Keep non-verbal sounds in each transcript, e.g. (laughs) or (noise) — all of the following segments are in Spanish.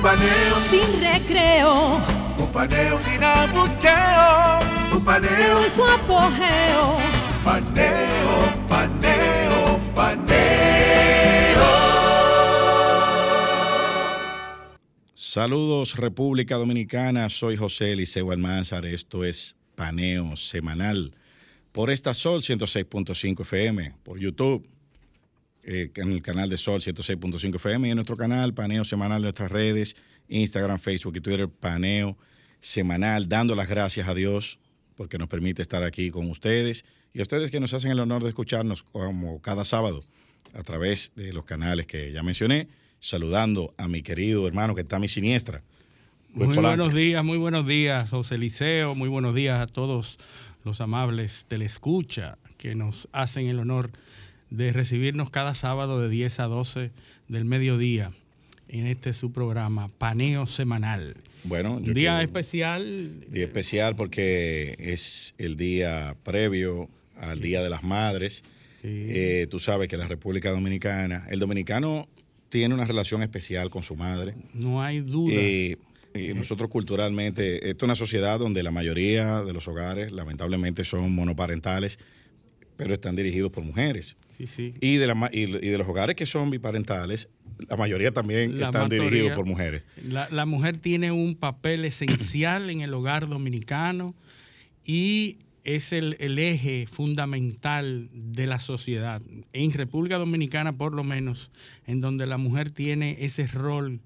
Un paneo Sin recreo. Un paneo sin abucheo. Un paneo. En su apogeo. Paneo, paneo, paneo. Saludos República Dominicana, soy José Eliseo Almanzar, esto es Paneo Semanal por esta Sol 106.5 FM, por YouTube, eh, en el canal de Sol 106.5 FM y en nuestro canal Paneo Semanal en nuestras redes, Instagram, Facebook y Twitter, Paneo Semanal, dando las gracias a Dios porque nos permite estar aquí con ustedes y a ustedes que nos hacen el honor de escucharnos como cada sábado a través de los canales que ya mencioné, saludando a mi querido hermano que está a mi siniestra. Luis Muy Polanco. buenos días, muy buenos días, José Liceo, muy buenos días a todos los amables telescucha que nos hacen el honor de recibirnos cada sábado de 10 a 12 del mediodía en este su programa, Paneo Semanal. Bueno, yo Un día quiero- especial. Día especial porque es el día previo al Día de las Madres. Eh, tú sabes que la República Dominicana, el dominicano tiene una relación especial con su madre. No hay duda. Eh, y nosotros culturalmente, esto es una sociedad donde la mayoría de los hogares lamentablemente son monoparentales, pero están dirigidos por mujeres. Sí, sí. Y de, la y, y de los hogares que son biparentales, la mayoría también La están mayoría. dirigidos por mujeres. La, la mujer tiene un papel esencial en el hogar dominicano y es el, el eje fundamental de la sociedad. En República Dominicana, por lo menos, en donde la mujer tiene ese rol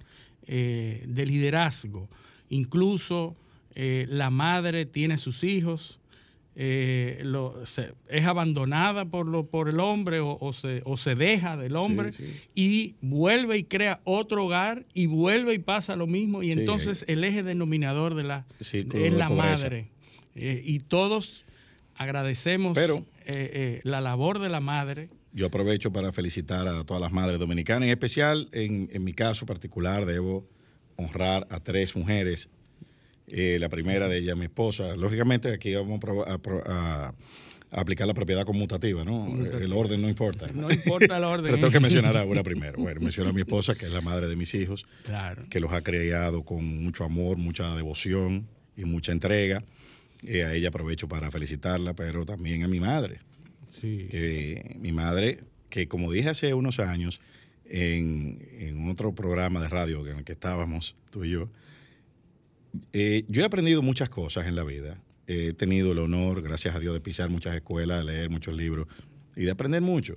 eh, de liderazgo. Incluso eh, la madre tiene sus hijos, eh, lo- se- es abandonada por, lo, por el hombre o, o se, o se deja del hombre y vuelve y crea otro hogar y vuelve y pasa lo mismo y Sí. entonces el eje denominador de la es la madre Eh, y todos agradecemos Pero- eh, eh, la labor de la madre Yo aprovecho para felicitar a todas las madres dominicanas. En especial, en, en mi caso particular, debo honrar a tres mujeres. Eh, la primera de ellas, mi esposa. Lógicamente, aquí vamos a- a aplicar la propiedad conmutativa, ¿no? El orden no importa. no importa el orden Pero tengo que mencionar a una primero. Bueno, menciono a mi esposa, que es la madre de mis hijos, claro que los ha criado con mucho amor, mucha devoción y mucha entrega. Eh, a ella aprovecho para felicitarla, pero también a mi madre sí. que mi madre, que como dije hace unos años en, en otro programa de radio en el que estábamos tú y yo, eh, yo he aprendido muchas cosas en la vida. He tenido el honor, gracias a Dios, de pisar muchas escuelas, de leer muchos libros y de aprender mucho.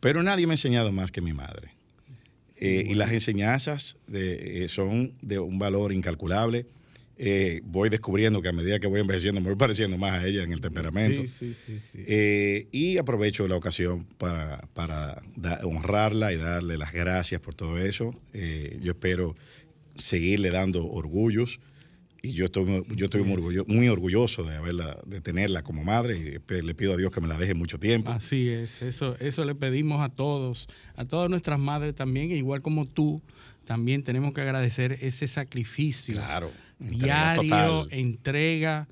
Pero nadie me ha enseñado más que mi madre. Eh, y las enseñanzas de- eh, son de un valor incalculable. Eh, voy descubriendo que a medida que voy envejeciendo me voy pareciendo más a ella en el temperamento. sí, sí, sí, y aprovecho la ocasión para, para da- honrarla y darle las gracias por todo eso. Yo espero seguirle dando orgullos y yo estoy, yo estoy muy, orgullo- muy orgulloso de haberla, de tenerla como madre y le pido a Dios que me la deje mucho tiempo. Así es, eso, eso le pedimos a todos, a todas nuestras madres también, e igual como tú, también tenemos que agradecer ese sacrificio Claro, diario, total. entrega,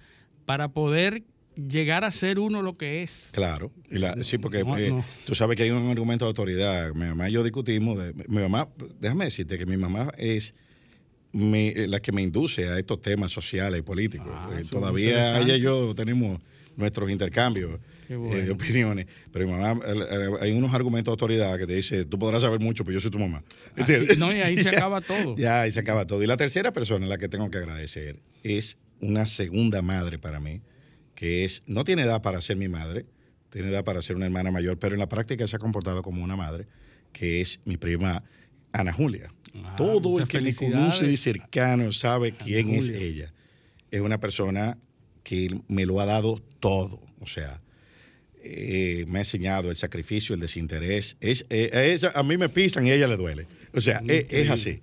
para poder llegar a ser uno lo que es. Claro, y la- sí, porque No, eh, no. tú sabes que hay un argumento de autoridad. Mi mamá y yo discutimos. de- mi mamá, déjame decirte que mi mamá es eh, la que me induce a estos temas sociales y políticos. Ah, Eh, todavía ella y yo tenemos nuestros intercambios Qué eh, de opiniones. Pero mi mamá, hay unos argumentos de autoridad que te dice, tú podrás saber mucho, pero yo soy tu mamá. No, y ahí se (laughs) acaba todo. Ya, ahí se acaba todo. Y la tercera persona a la que tengo que agradecer es una segunda madre para mí, que es, no tiene edad para ser mi madre, tiene edad para ser una hermana mayor, pero en la práctica se ha comportado como una madre, que es mi prima Ana Julia. Ah, Todo el que felicidades. conoce de cercano sabe quién es ella. Es una persona que me lo ha dado todo. O sea, eh, me ha enseñado el sacrificio, el desinterés. Es, eh, a ella- a mí me pisan y a ella le duele. O sea, es, es así.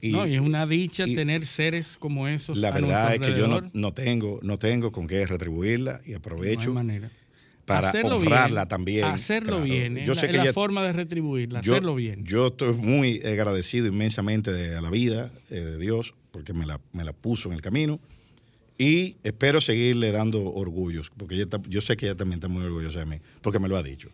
Y, no, y es una dicha tener seres como esos. La verdad es que yo no, no, tengo, no tengo con qué retribuirla y aprovecho. manera para honrarla también. Hacerlo bien, yo sé que la forma de retribuirla, hacerlo bien. Yo estoy muy agradecido inmensamente de, a la vida eh, de Dios porque me la, me la, puso en el camino y espero seguirle dando orgullos, porque yo sé que ella también está muy orgullosa de mí, porque me lo ha dicho.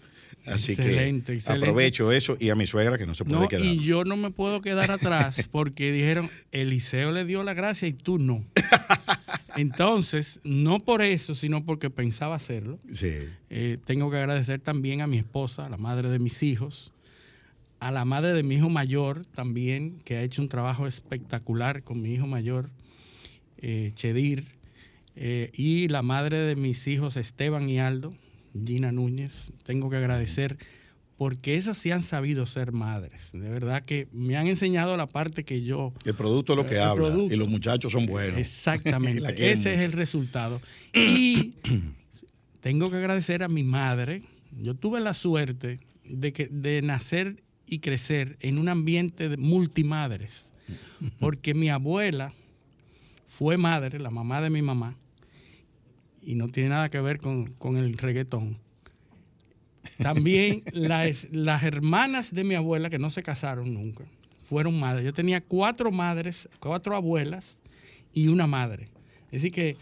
Así que aprovecho eso y a mi suegra que no se puede quedar. Y yo no me puedo quedar atrás (laughs) porque dijeron, Eliseo le dio la gracia y tú no. Entonces, no por eso, sino porque pensaba hacerlo. Eh, tengo que agradecer también a mi esposa, a la madre de mis hijos, a la madre de mi hijo mayor también, que ha hecho un trabajo espectacular con mi hijo mayor, eh, Chedir, eh, y la madre de mis hijos, Esteban y Aldo, Gina Núñez. Tengo que agradecer porque esas sí han sabido ser madres. De verdad que me han enseñado la parte que yo... El producto es lo que habla y los muchachos son buenos. Exactamente, (laughs) ese es el resultado. (clears throat) Y tengo que agradecer a mi madre. Yo tuve la suerte de, que, de nacer y crecer en un ambiente de multimadres, porque mi abuela fue madre, la mamá de mi mamá, y no tiene nada que ver con, con el reggaetón también (laughs) las, las hermanas de mi abuela, que no se casaron nunca, fueron madres. Yo tenía cuatro madres, cuatro abuelas y una madre. Así que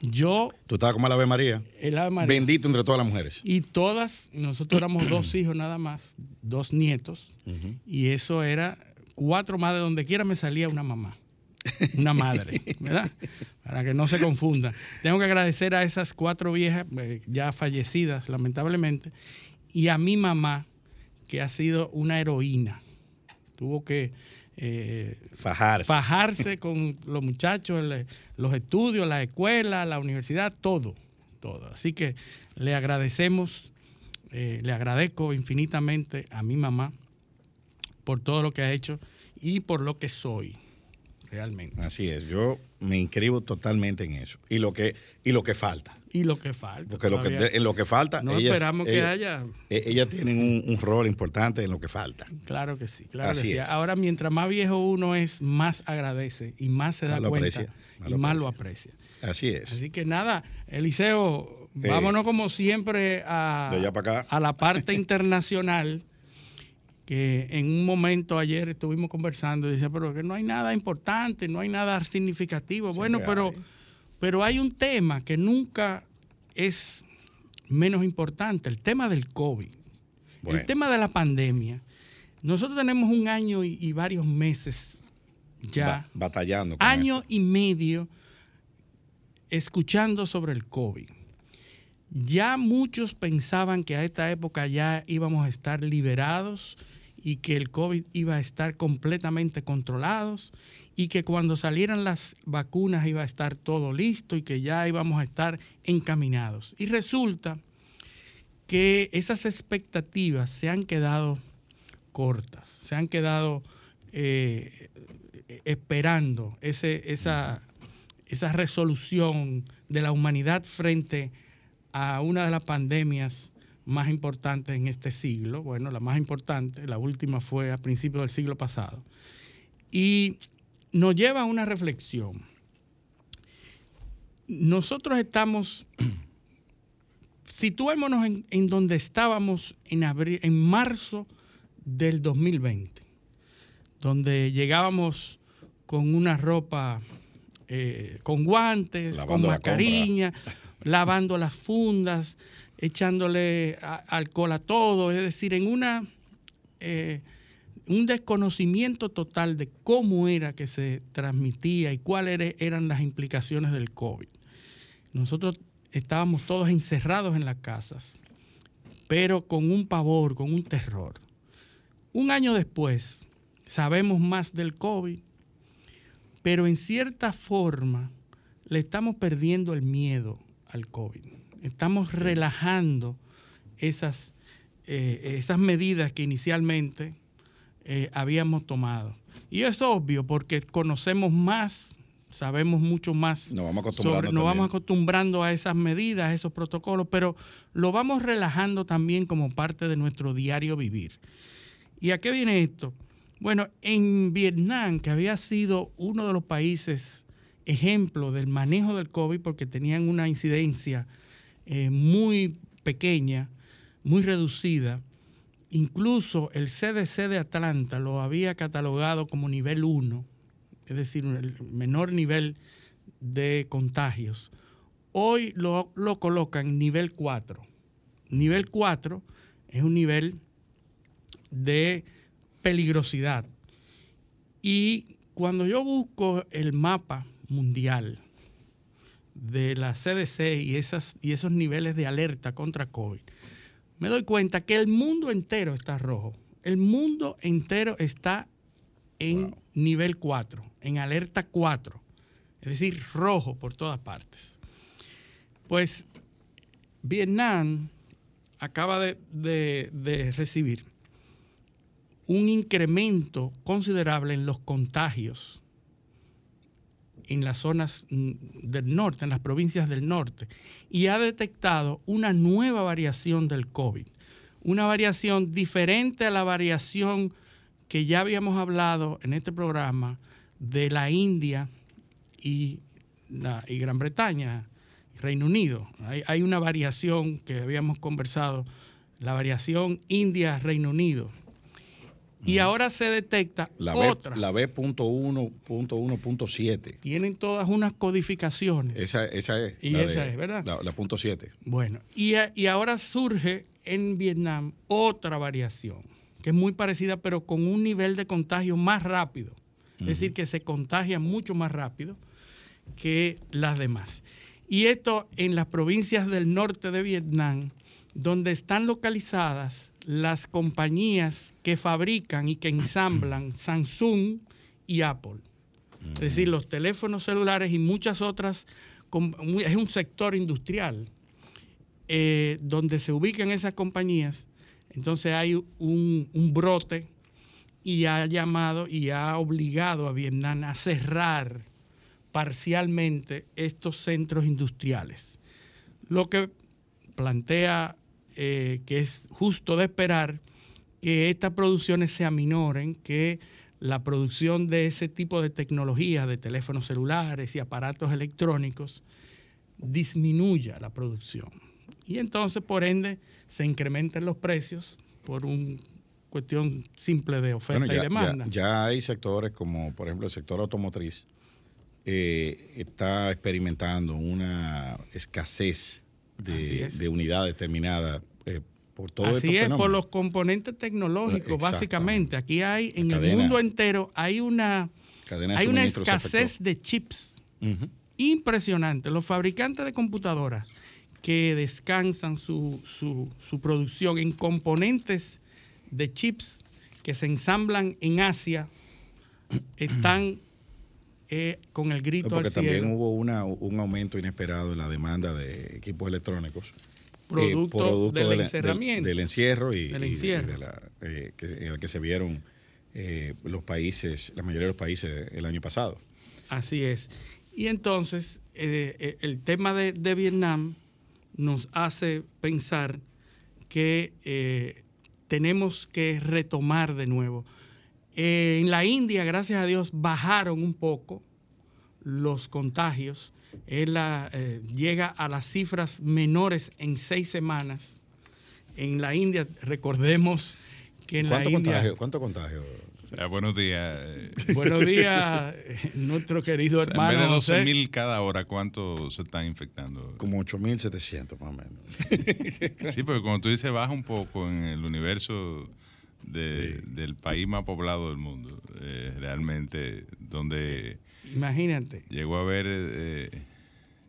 yo... Tú estabas como la Ave María. El Ave María. Bendito entre todas las mujeres. Y todas, nosotros éramos (clears throat) dos hijos nada más, dos nietos, y eso era cuatro madres, donde quiera me salía una mamá una madre, ¿verdad? Para que no se confunda. Tengo que agradecer a esas cuatro viejas, eh, ya fallecidas lamentablemente, y a mi mamá, que ha sido una heroína. Tuvo que eh, fajarse. fajarse con los muchachos, los estudios, la escuela, la universidad, todo, todo. Así que le agradecemos, eh, le agradezco infinitamente a mi mamá por todo lo que ha hecho y por lo que soy realmente. Así es, yo me inscribo totalmente en eso. Y lo que, y lo que falta. Y lo que falta. Porque lo que, en lo que falta. No esperamos que haya. E, ellas tienen un, rol importante en lo que falta. Claro que sí, claro que sí. Ahora, mientras más viejo uno es, más agradece y más se da cuenta y más lo aprecia. Así es. Así que nada, Eliseo, vámonos como siempre a, a la parte (laughs) internacional que en un momento ayer estuvimos conversando y decía, pero que no hay nada importante, no hay nada significativo. Bueno, pero, pero hay un tema que nunca es menos importante, el tema del COVID, el tema de la pandemia. Nosotros tenemos un año y, varios meses ya. batallando. año y medio escuchando sobre el COVID. Ya muchos pensaban que a esta época ya íbamos a estar liberados y que el COVID iba a estar completamente controlados y que cuando salieran las vacunas iba a estar todo listo y que ya íbamos a estar encaminados. Y resulta que esas expectativas se han quedado cortas, se han quedado eh, esperando ese, esa, esa resolución de la humanidad frente a una de las pandemias más importantes en este siglo. Bueno, la más importante, la última fue a principios del siglo pasado. Y nos lleva a una reflexión. Nosotros estamos, (clears throat) situémonos en, donde estábamos en, abril, en marzo del 2020, donde llegábamos con una ropa, eh, con guantes, con mascarilla, (laughs) lavando las fundas, echándole alcohol a todo, es decir, en una eh, un desconocimiento total de cómo era que se transmitía y cuáles eran las implicaciones del COVID. Nosotros estábamos todos encerrados en las casas, pero con un pavor, con un terror. Un año después, sabemos más del COVID, pero en cierta forma le estamos perdiendo el miedo al COVID estamos relajando esas, eh, esas medidas que inicialmente eh, habíamos tomado. Y es obvio porque conocemos más, sabemos mucho más. Nos vamos acostumbrando, nos vamos acostumbrando a esas medidas, a esos protocolos, pero lo vamos relajando también como parte de nuestro diario vivir. ¿Y a qué viene esto? Bueno, en Vietnam, que había sido uno de los países ejemplo del manejo del COVID porque tenían una incidencia eh, muy pequeña, muy reducida, incluso el CDC de Atlanta lo había catalogado como nivel 1, es decir, el menor nivel de contagios. Hoy lo, lo colocan nivel 4. Nivel 4 es un nivel de peligrosidad. Y cuando yo busco el mapa mundial de la CDC y, esas, y esos niveles de alerta contra COVID, me doy cuenta que el mundo entero está rojo. El mundo entero está en nivel 4, en alerta 4, es decir, rojo por todas partes. Pues Vietnam acaba de, de recibir un incremento considerable en los contagios en las zonas mm, del norte, en las provincias del norte, y ha detectado una nueva variación del COVID, una variación diferente a la variación que ya habíamos hablado en este programa de la India y, Gran Bretaña, Reino Unido. Hay, hay una variación que habíamos conversado, la variación India-Reino Unido y ahora se detecta la otra. B, la B.1.1.7. Tienen todas unas codificaciones. Esa, esa es. Y esa es, ¿verdad? La, punto 7. Bueno, y, y ahora surge en Vietnam otra variación, que es muy parecida, pero con un nivel de contagio más rápido. Es decir, que se contagia mucho más rápido que las demás. Y esto en las provincias del norte de Vietnam, donde están localizadas las compañías que fabrican y que ensamblan (clears throat) Samsung y Apple. Es decir, los teléfonos celulares y muchas otras, es un sector industrial eh, donde se ubican esas compañías. Entonces hay un, un brote y ha llamado y ha obligado a Vietnam a cerrar parcialmente estos centros industriales. Lo que plantea eh, que es justo de esperar que estas producciones se aminoren, que la producción de ese tipo de tecnología, de teléfonos celulares y aparatos electrónicos, disminuya la producción. Y entonces, por ende, se incrementen los precios por una cuestión simple de oferta y demanda. Ya, hay sectores como, por ejemplo, el sector automotriz, eh, está experimentando una escasez de, unidades determinadas eh, por todo Así es, por los componentes tecnológicos, básicamente. Aquí hay, en el mundo entero, hay una, hay una escasez de chips. Impresionante. Los fabricantes de computadoras que descansan su, su, su producción en componentes de chips que se ensamblan en Asia están eh, con el grito Porque también hubo una, un aumento inesperado en la demanda de equipos electrónicos. Eh, producto, del, encerramiento. Del, encierro y, en eh, el que se vieron los países, la mayoría de los países el año pasado. Así es. Y entonces el tema de, de, Vietnam nos hace pensar que tenemos que retomar de nuevo eh, en la India, gracias a Dios, bajaron un poco los contagios. Eh, llega a las cifras menores en seis semanas. En la India, recordemos que en la India... ¿Cuánto contagio? buenos días. Buenos días, (laughs) nuestro querido hermano. En vez de 12 mil cada hora, ¿cuánto se están infectando? Como 8.700 más o menos. sí, porque como tú dices, baja un poco en el universo del país más poblado del mundo, eh, realmente, donde... Imagínate. Llegó a haber, eh,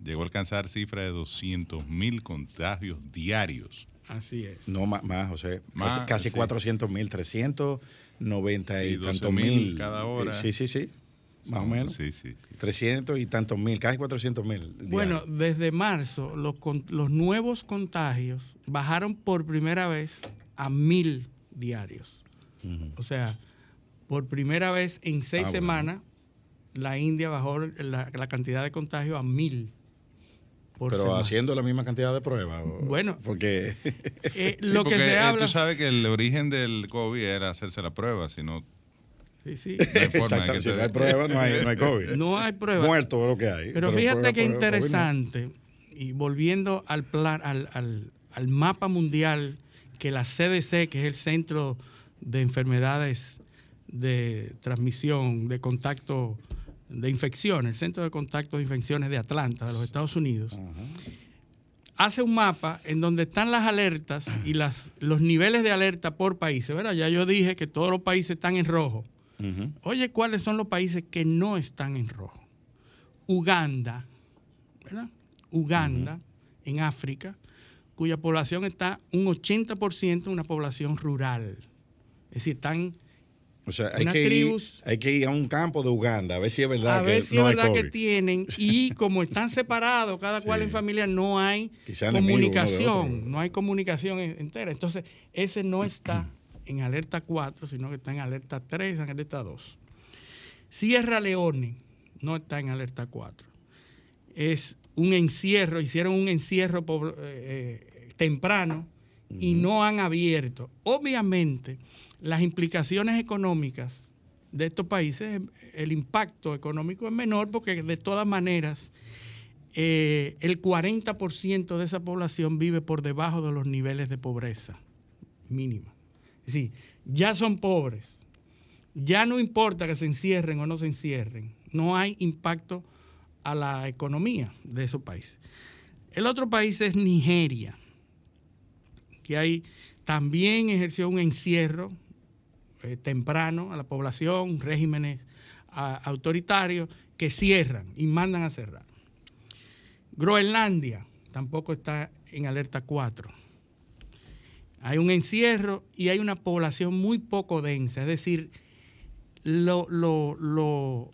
llegó a alcanzar cifra de 200 mil contagios diarios. Así es. No más, más José. Más, casi, 400 mil, 390 y tantos mil. Cada hora. sí, sí, sí. Más o menos. Sí, sí, 300 y tantos mil, casi 400 mil. Bueno, desde marzo los, los nuevos contagios bajaron por primera vez a mil diarios. O sea, por primera vez en seis ah, semanas, la India bajó la, cantidad de contagios a mil. Pero haciendo la misma cantidad de pruebas. Bueno, porque eh, (laughs) lo que se habla. Tú sabes que el origen del COVID era hacerse la prueba, sino Sí, sí. No. Si no hay pruebas, no hay, no hay COVID. (laughs) No hay pruebas. Muerto es lo que hay. Pero fíjate qué prueba- COVID no. interesante, y volviendo al plan, al, al- al mapa mundial que la CDC, que es el Centro de Enfermedades de Transmisión, de Contacto, de Infecciones, el Centro de Contacto de Infecciones de Atlanta, de los Estados Unidos, hace un mapa en donde están las alertas y las, los niveles de alerta por países. ¿verdad? Ya yo dije que todos los países están en rojo. Oye, ¿cuáles son los países que no están en rojo? Uganda, ¿verdad? Uganda, en África, cuya población está un 80% una población rural. Es decir, están O sea, hay que, ir, tribus- hay que ir a un campo de Uganda a ver si es verdad a que ver si no es verdad que tienen (laughs) y como están separados, cada cual Sí. en familia, no hay Quizá comunicación, no hay comunicación en- entera. Entonces, ese no está (clears throat) en alerta 4, sino que está en alerta 3, en alerta 2. Sierra Leone no está en alerta 4. Es un encierro, hicieron un encierro eh, eh, temprano y no han abierto. Obviamente, las implicaciones económicas de estos países, el impacto económico es menor porque de todas maneras eh, el 40% de esa población vive por debajo de los niveles de pobreza mínima. Es decir, ya son pobres. Ya no importa que se encierren o no se encierren. No hay impacto a la economía de esos países. El otro país es Nigeria, que ahí también ejerció un encierro eh, temprano a la población, regímenes autoritarios que cierran y mandan a cerrar. Groenlandia tampoco está en alerta 4. Hay un encierro y hay una población muy poco densa, es decir, lo- lo- lo-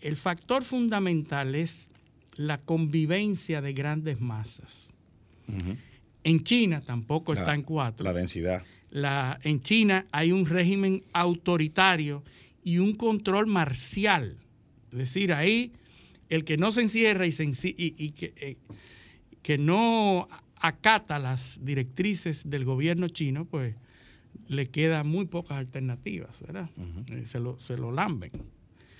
el factor fundamental es la convivencia de grandes masas. En China tampoco La- está en 4 La densidad. la, en China hay un régimen autoritario y un control marcial. Es decir, ahí el que no se encierra y, se enci- y- y que, eh, que no acata las directrices del gobierno chino, pues le quedan muy pocas alternativas, ¿verdad? Eh, se, lo, se lo lamben.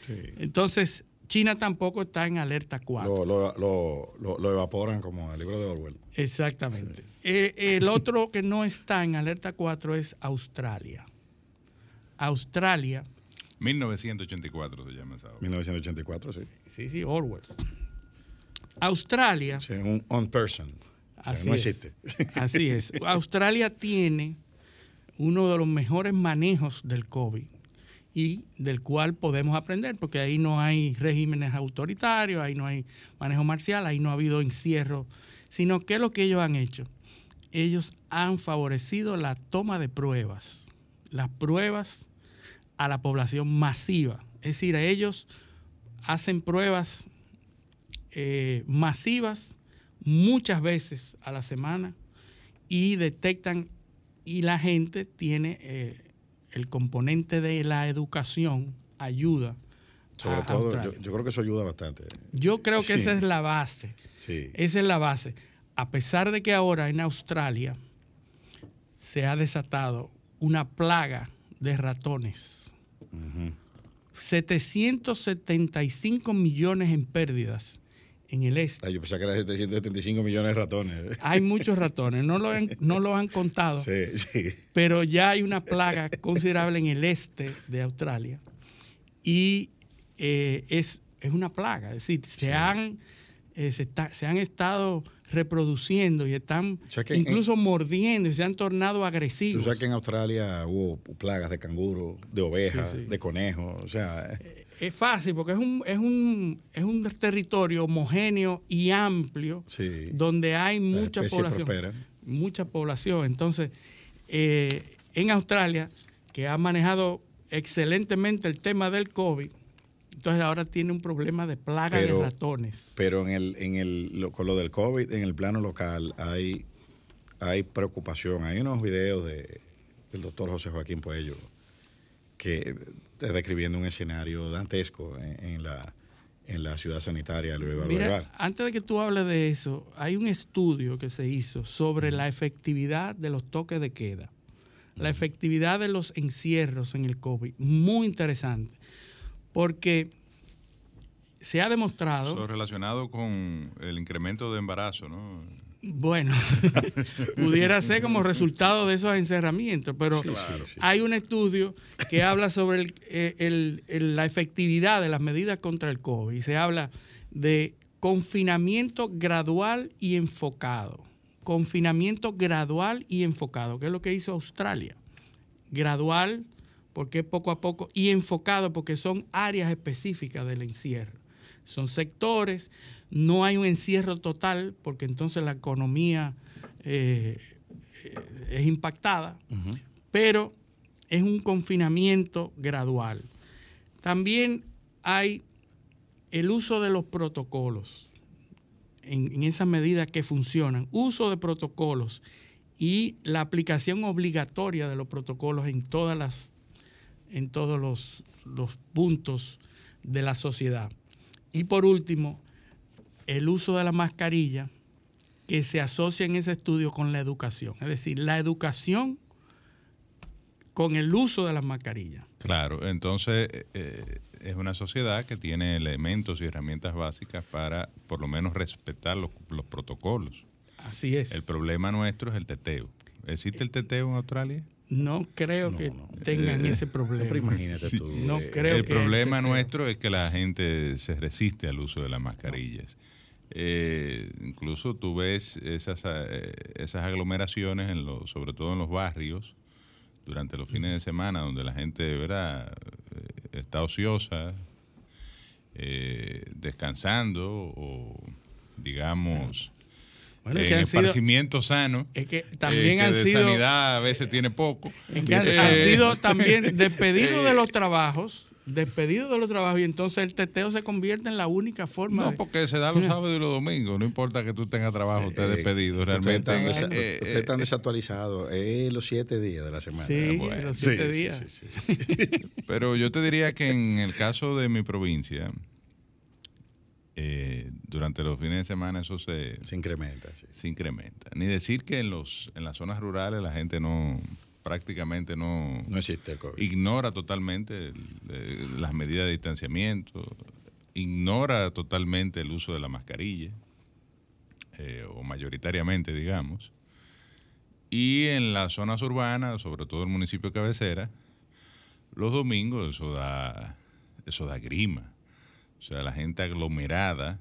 Sí. Entonces, China tampoco está en alerta 4. Lo, lo, lo, lo- lo evaporan como el libro de Orwell. Exactamente. Eh, el otro que no está en alerta 4 es Australia. Australia, 1984 se llama esa obra. 1984, sí. sí, sí, Orwell. Australia, Sí, un on person. Así no es. existe. así es. (laughs) Australia tiene uno de los mejores manejos del COVID y del cual podemos aprender, porque ahí no hay regímenes autoritarios, ahí no hay manejo marcial, ahí no ha habido encierro, sino que lo que ellos han hecho, ellos han favorecido la toma de pruebas, las pruebas a la población masiva. Es decir, ellos hacen pruebas eh, masivas muchas veces a la semana y detectan y la gente tiene eh, el componente de la educación ayuda Sobre a todo, yo, creo que eso ayuda bastante. Yo creo que Sí. esa es la base. Sí. Esa es la base. A pesar de que ahora en Australia se ha desatado una plaga de ratones. Ujú. 775 millones en pérdidas en el este. Ay, yo pensaba que era 775 millones de ratones. Hay (laughs) muchos ratones, no lo han, no lo han contado, Sí, sí. pero ya hay una plaga considerable en el este de Australia. Y eh, es, es una plaga, es decir, se, han, eh, se, está- se han estado reproduciendo y están O sea en- incluso mordiendo y se han tornado agresivos. sabes que en Australia hubo plagas de canguro, de ovejas, Sí, sí. de conejos. O sea, Es fácil porque es un, es un, es un territorio homogéneo y amplio sí. donde hay mucha población. Mucha población. Entonces, eh, en Australia, que ha manejado excelentemente el tema del COVID, entonces ahora tiene un problema de plaga Pero- de ratones. Pero en el, en el, lo- con lo del COVID, en el plano local, hay, hay preocupación. Hay unos videos de, del doctor José Joaquín Puello que está describiendo un escenario dantesco en, en la, en la ciudad sanitaria Eduardo Mira, antes de que tú hables de eso, hay un estudio que se hizo sobre la efectividad de los toques de queda. la efectividad de los encierros en el COVID. Muy interesante, porque se ha demostrado... Eso relacionado con el incremento de embarazo, ¿no? Bueno, (laughs) pudiera ser como resultado de esos encerramientos, pero hay un estudio que habla sobre eh, la efectividad de las medidas contra el COVID y se habla de confinamiento gradual y enfocado. Confinamiento gradual y enfocado, que es lo que hizo Australia. Gradual, porque poco a poco, y enfocado, porque son áreas específicas del encierro. Son sectores, no hay un encierro total, porque entonces la economía eh, es impactada, pero es un confinamiento gradual. También hay el uso de los protocolos, en, en esas medidas que funcionan, uso de protocolos y la aplicación obligatoria de los protocolos en todas las en todos los, los puntos de la sociedad. Y por último, el uso de la mascarilla que se asocia en ese estudio con la educación. Es decir, la educación con el uso de las mascarillas. Claro, entonces eh, es una sociedad que tiene elementos y herramientas básicas para por lo menos respetar los, protocolos. Así es. El problema nuestro es el teteo. ¿Existe el teteo en Australia? No creo que tengan eh, ese problema. Pero imagínate tú. No eh, creo el problema nuestro es que la gente se resiste al uso de las mascarillas. Eh, incluso tú ves esas, esas aglomeraciones, en sobre todo en los barrios, durante los fines de semana, donde la gente ¿verdad? está ociosa, descansando o, digamos, bueno, en esparcimiento sano. Es que también han de sido. sanidad a veces tiene poco. Es que han, eh, sido también (laughs) despedidos de los trabajos. Despedidos de los trabajos y entonces el teteo se convierte en la única forma. No, porque se da los (laughs) sábados y los domingos. No importa que tú tengas trabajo, estés eh, despedido. Realmente. Ustedes están, desactualizados. Es los siete días de la semana. Sí, los siete días. Pero yo te diría que en el caso de mi provincia eh, durante los fines de semana eso se, se incrementa. Se incrementa. Ni decir que en, los, en las zonas rurales la gente no prácticamente no, no existe el COVID. ignora totalmente las medidas de distanciamiento, ignora totalmente el uso de la mascarilla, eh, o mayoritariamente, digamos. Y en las zonas urbanas, sobre todo el municipio de cabecera, los domingos eso da, eso da grima o sea, la gente aglomerada,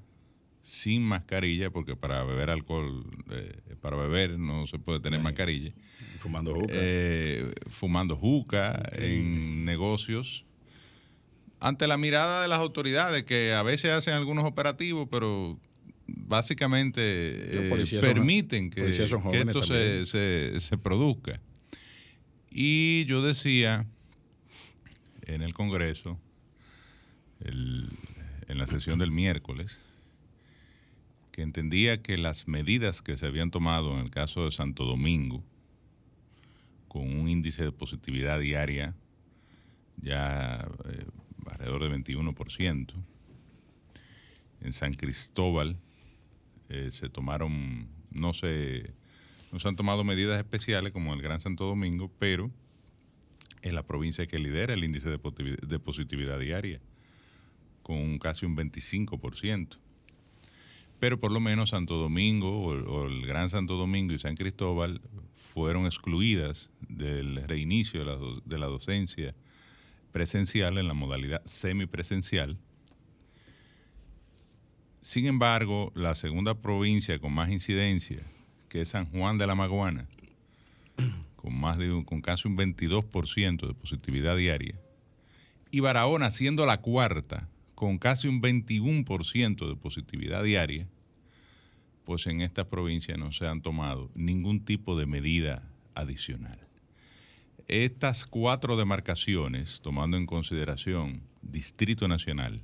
sin mascarilla, porque para beber alcohol, eh, para beber no se puede tener mascarilla. Fumando juca. Eh, fumando juca en negocios. Ante la mirada de las autoridades, que a veces hacen algunos operativos, pero básicamente eh, permiten que, esto se, se produzca. Y yo decía en el Congreso, el, en la sesión del miércoles que entendía que las medidas que se habían tomado en el caso de Santo Domingo, con un índice de positividad diaria ya eh, alrededor de 21%, en San Cristóbal eh, se tomaron, no se, no se han tomado medidas especiales como el Gran Santo Domingo, pero en la provincia que lidera el índice de positividad diaria con casi un 25%. Pero por lo menos Santo Domingo o, el Gran Santo Domingo y San Cristóbal fueron excluidas del reinicio de la, de la docencia presencial en la modalidad semipresencial. Sin embargo, la segunda provincia con más incidencia, que es San Juan de la Maguana, con, más de, con casi un 22% de positividad diaria, y Barahona siendo la cuarta, con casi un 21% de positividad diaria, pues en esta provincia no se han tomado ningún tipo de medida adicional. Estas cuatro demarcaciones, tomando en consideración Distrito Nacional,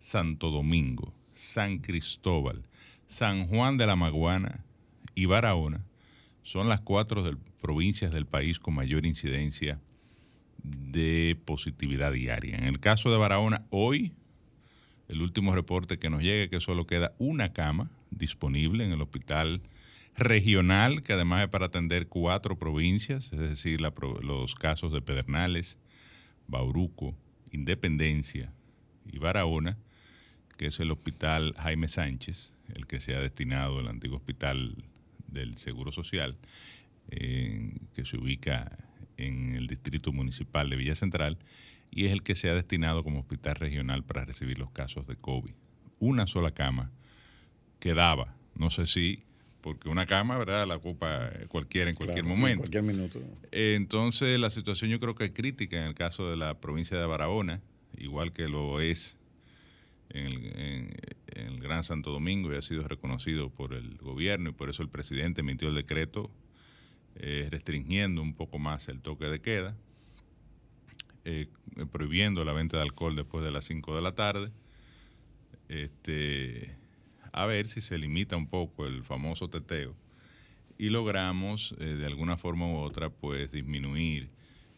Santo Domingo, San Cristóbal, San Juan de la Maguana y Barahona, son las cuatro provincias del país con mayor incidencia de positividad diaria. En el caso de Barahona, hoy el último reporte que nos llega es que solo queda una cama disponible en el hospital regional, que además es para atender cuatro provincias, es decir, los casos de Pedernales, Bauruco, Independencia y Barahona, que es el hospital Jaime Sánchez, el que se ha destinado al antiguo hospital del Seguro Social, que se ubica en el distrito municipal de Villa Central, y es el que se ha destinado como hospital regional para recibir los casos de COVID. Una sola cama quedaba, no sé si porque una cama, ¿verdad? La ocupa cualquiera en cualquier momento. En cualquier minuto. entonces, la situación yo creo que es crítica en el caso de la provincia de Barahona, igual que lo es en el, Gran Santo Domingo y ha sido reconocido por el gobierno y por eso el presidente emitió el decreto eh, restringiendo un poco más el toque de queda, eh, prohibiendo la venta de alcohol después de las 5 de la tarde. Este, a ver si se limita un poco el famoso teteo y logramos eh, de alguna forma u otra pues disminuir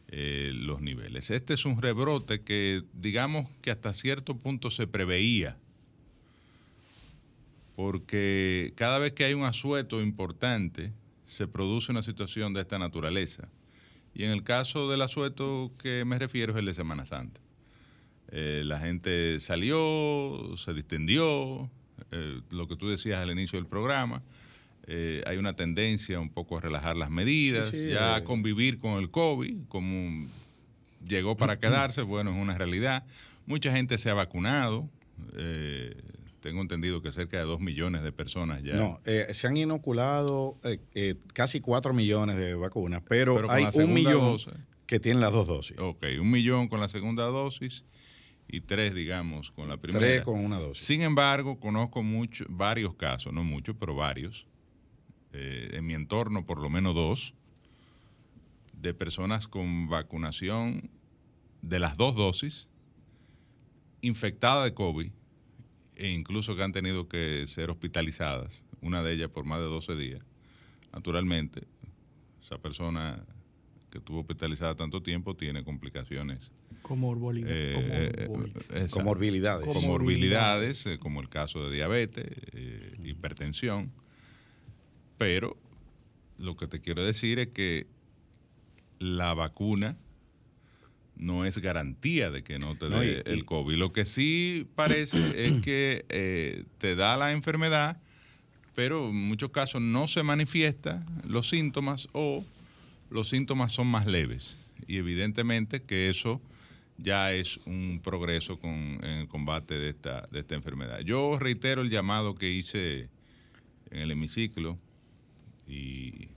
eh, los niveles. Este es un rebrote que digamos que hasta cierto punto se preveía porque cada vez que hay un asueto importante se produce una situación de esta naturaleza. Y en el caso del asueto que me refiero es el de Semana Santa. Eh, la gente salió, se distendió, eh, lo que tú decías al inicio del programa, eh, hay una tendencia un poco a relajar las medidas, ya a convivir con el COVID, como llegó para (clears throat) quedarse, bueno, es una realidad. Mucha gente se ha vacunado, tengo entendido que cerca de dos millones de personas ya. No, se han inoculado casi cuatro millones de vacunas, pero, hay un millón que tienen las dos dosis. Ok, un millón con la segunda dosis y tres, digamos, con la primera. Tres con una dosis. Sin embargo, conozco mucho, varios casos, no muchos, pero varios, eh, en mi entorno por lo menos dos, de personas con vacunación de las dos dosis, infectadas de COVID, e incluso que han tenido que ser hospitalizadas, una de ellas por más de 12 días. Naturalmente, esa persona que estuvo hospitalizada tanto tiempo tiene complicaciones eh, eh, eh, comorbilidades. Comorbilidades, como el caso de diabetes, hipertensión. Pero lo que te quiero decir es que la vacuna no es garantía de que no te dé el COVID. Lo que sí parece (clears throat) es que te da la enfermedad, pero en muchos casos no se manifiesta los síntomas o los síntomas son más leves. Y evidentemente que eso ya es un progreso con, en el combate de esta, de esta enfermedad. Yo reitero el llamado que hice en el hemiciclo y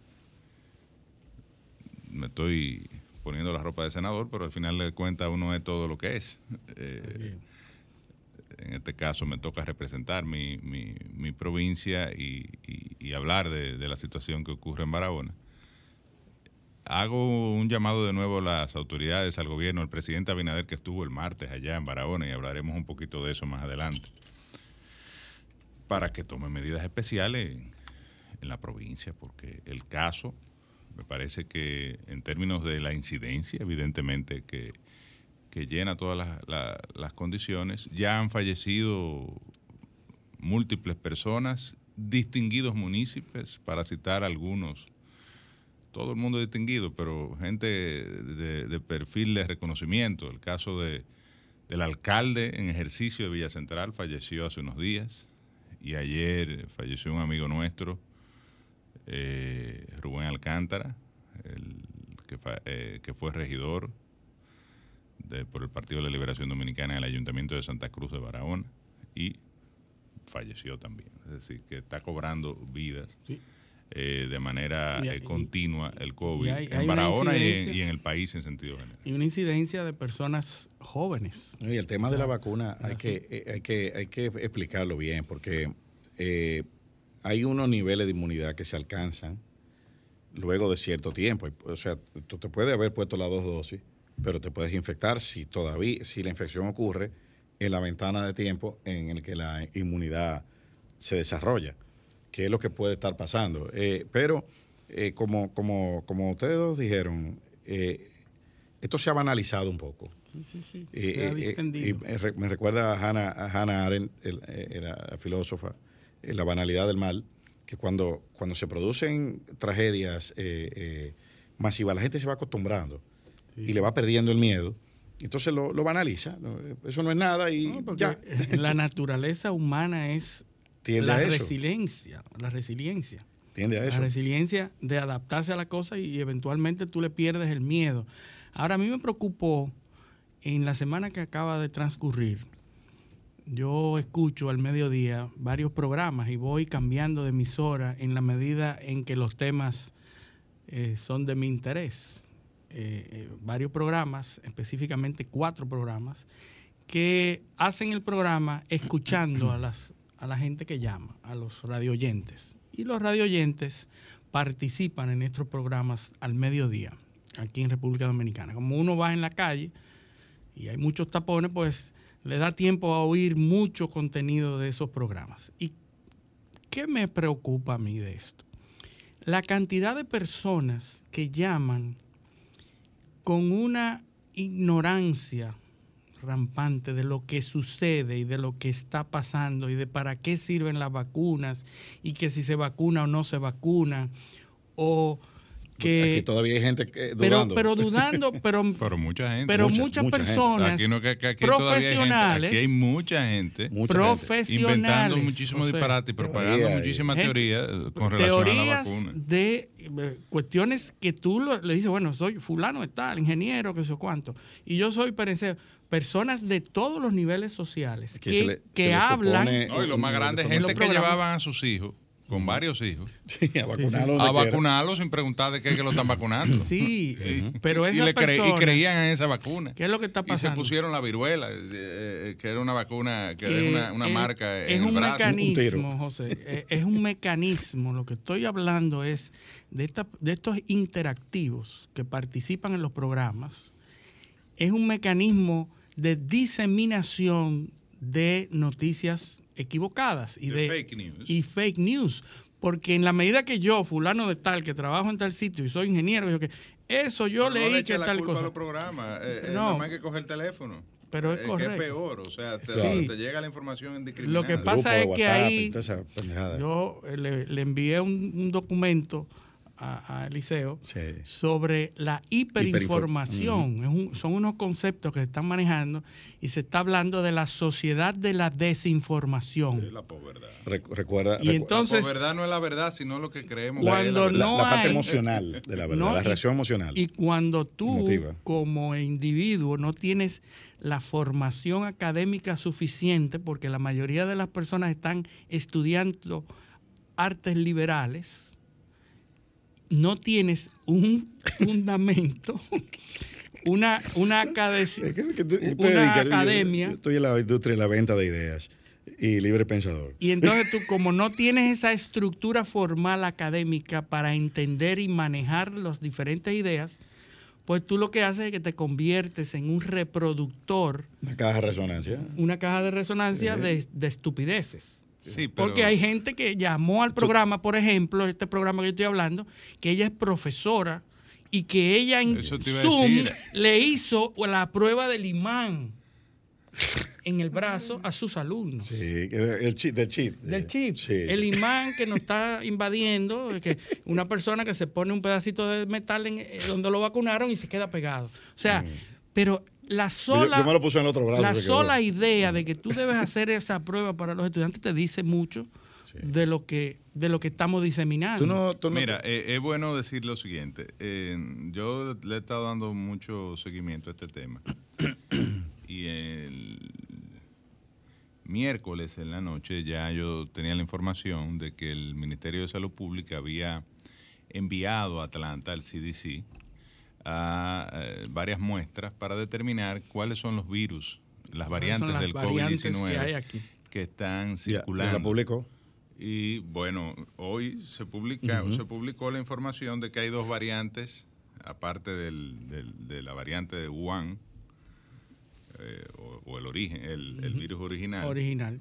me estoy poniendo la ropa de senador, pero al final de cuentas uno es todo lo que es. Eh, en este caso me toca representar mi, mi, provincia y, y, hablar de, de, la situación que ocurre en Barahona hago un llamado de nuevo a las autoridades, al gobierno, al presidente Abinader que estuvo el martes allá en Barahona y hablaremos un poquito de eso más adelante, para que tome medidas especiales en, la provincia, porque el caso me parece que en términos de la incidencia, evidentemente que, llena todas las, las condiciones, ya han fallecido múltiples personas, distinguidos municipios, para citar algunos todo el mundo distinguido, pero gente de, perfil de reconocimiento. El caso de, del alcalde en ejercicio de Villa Central falleció hace unos días y ayer falleció un amigo nuestro, eh, Rubén Alcántara, el, que, eh, que, fue regidor de, por el Partido de la Liberación Dominicana en el Ayuntamiento de Santa Cruz de Barahona y falleció también. Es decir, que está cobrando vidas. Sí eh, de manera eh, continua el COVID en Barahona y en, el país en sentido general. Y una incidencia de personas jóvenes. Y el tema de la vacuna hay que, eh, hay, que, hay que explicarlo bien porque hay unos niveles de inmunidad que se alcanzan luego de cierto tiempo. O sea, tú te puedes haber puesto las dos dosis, pero te puedes infectar si todavía, si la infección ocurre en la ventana de tiempo en el que la inmunidad se desarrolla qué es lo que puede estar pasando. Eh, pero, eh, como, como, como ustedes dos dijeron, eh, esto se ha banalizado un poco. Sí, sí, sí. y me recuerda a Hannah, Hannah Arendt, la filósofa, la banalidad del mal, que cuando, cuando se producen tragedias eh, eh, masivas, la gente se va acostumbrando y le va perdiendo el miedo. Entonces lo, lo banaliza. Eso no es nada y No, ya. (laughs) la naturaleza humana es la resiliencia, la resiliencia. Tiende a La eso. resiliencia de adaptarse a la cosa y eventualmente tú le pierdes el miedo. Ahora, a mí me preocupó en la semana que acaba de transcurrir. Yo escucho al mediodía varios programas y voy cambiando de emisora en la medida en que los temas eh, son de mi interés. Eh, eh, varios programas, específicamente cuatro programas, que hacen el programa escuchando a, las, a la gente que llama, a los radioyentes. Y los radioyentes participan en estos programas al mediodía, aquí en República Dominicana. Como uno va en la calle y hay muchos tapones, pues le da tiempo a oír mucho contenido de esos programas. ¿Y qué me preocupa a mí de esto? La cantidad de personas que llaman con una ignorancia rampante de lo que sucede y de lo que está pasando y de para qué sirven las vacunas y que si se vacuna o no se vacuna o que Aquí todavía hay gente que- pero dudando. pero (laughs) dudando pero (laughs) Pero mucha gente. pero mucha- muchas mucha gente. personas Aquí no, aquí todavía hay gente- profesionales aquí hay mucha gente Mucha profesionales inventando muchísimos o sea, disparates y propagando muchísimas teorías eh, con relación a la vacuna. de eh, cuestiones que tú lo- le dices, bueno, soy fulano está, el ingeniero, que sé cuánto, y yo soy perencero. Personas de todos los niveles sociales Que que, le- que hablan, No, y lo más grande, gente que llevaban a sus hijos, con varios hijos, (laughs) Sí, a vacunarlo a vacunarlos sin preguntar de qué es que lo están vacunando. sí, Y- pero y, esas le cre- y creían en esa vacuna. ¿qué es lo que está Y se pasando? pusieron la viruela, eh, eh, que era una vacuna, que que es una, una es- marca es un el brazo. mecanismo. José, eh, es un mecanismo. Lo que estoy hablando es de, esta- de estos interactivos que participan en los programas. Es un mecanismo de diseminación de noticias equivocadas y De de fake news. y fake news. Porque en la medida que yo, fulano de tal, que trabajo en tal sitio y soy ingeniero, yo que eso yo Pero no leí le que la tal culpa a cosa. los programas. Eh, eh, No. nada más que coger el teléfono. Pero es Eh, correcto. Que es peor. O sea, te, Sí. te llega la información en Lo que pasa es que WhatsApp ahí. Yo eh, le, le envié un, un documento a, a Eliseo Sí. sobre la hiperinformación. Es un- son unos conceptos que se están manejando y se está hablando de la sociedad de la desinformación. la posverdad. Rec- recuerda, Y recu- entonces- la verdad no es la verdad, sino lo que creemos. la, cuando la la- no la parte hay- emocional de la verdad, No, la y- reacción emocional. Y cuando tú, Emotiva. como individuo, no tienes la formación académica suficiente, porque la mayoría de las personas están estudiando artes liberales, no tienes un fundamento, una, una acade- yo- academia. yo estoy en la industria de la venta de ideas y libre pensador. Y entonces tú, como no tienes esa estructura formal académica para entender y manejar las diferentes ideas, pues tú lo que haces es que te conviertes en un reproductor, Una caja de resonancia. una caja de resonancia de, de estupideces. Sí, pero- Porque hay gente que llamó al programa, por ejemplo, este programa que yo estoy hablando, que ella es profesora y que ella en Zoom le hizo la prueba del imán en el brazo a sus alumnos Sí, el chip, del chip. del chip. Sí, el imán que nos está (laughs) invadiendo, que una persona que se pone un pedacito de metal en, eh, donde lo vacunaron y se queda pegado. O sea, pero la sola, yo me lo puse en el otro brazo. la quedó. sola idea de que tú debes hacer esa prueba para los estudiantes te dice mucho de lo que de lo que estamos diseminando. Tú no, tú no- Mira, eh, es bueno decir lo siguiente. eh, yo le he estado dando mucho seguimiento a este tema. y el miércoles en la noche ya yo tenía la información de que el Ministerio de Salud Pública había enviado a Atlanta, al CDC, a eh, varias muestras para determinar cuáles son los virus, las ¿Cuáles son variantes las del variantes COVID-19 que están ya, ya circulando. la publicó. Y bueno, hoy se publica, se publicó la información de que hay dos variantes, aparte del, del- de la variante de Wuhan, eh, o, o el origen, el, el virus original, original.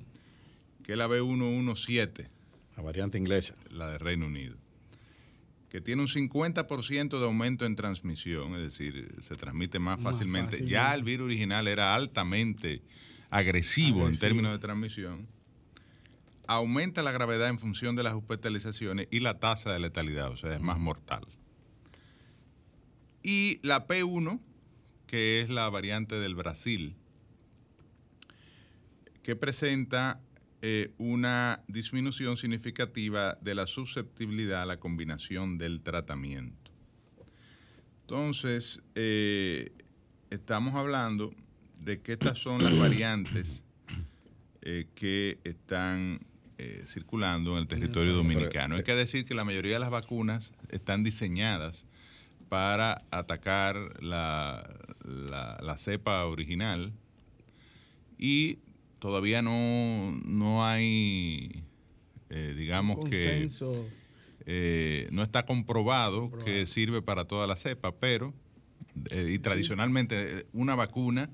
que es la B117, La variante inglesa. la de Reino Unido, que tiene un 50% de aumento en transmisión, es decir, se transmite más Más fácilmente. fácilmente. Ya el virus original era altamente agresivo, en Agresivo. términos de transmisión. aumenta la gravedad en función de las hospitalizaciones y la tasa de letalidad, o sea, es más mortal. Y la P1, que es la variante del Brasil, que presenta eh, una disminución significativa de la susceptibilidad a la combinación del tratamiento. Entonces, eh, estamos hablando de que estas son las variantes eh, que están circulando en el territorio dominicano. Hay que decir que la mayoría de las vacunas están diseñadas para atacar la, la cepa original y todavía no, no hay, eh, digamos que eh, no está comprobado, que sirve para toda la cepa, pero eh, y tradicionalmente una vacuna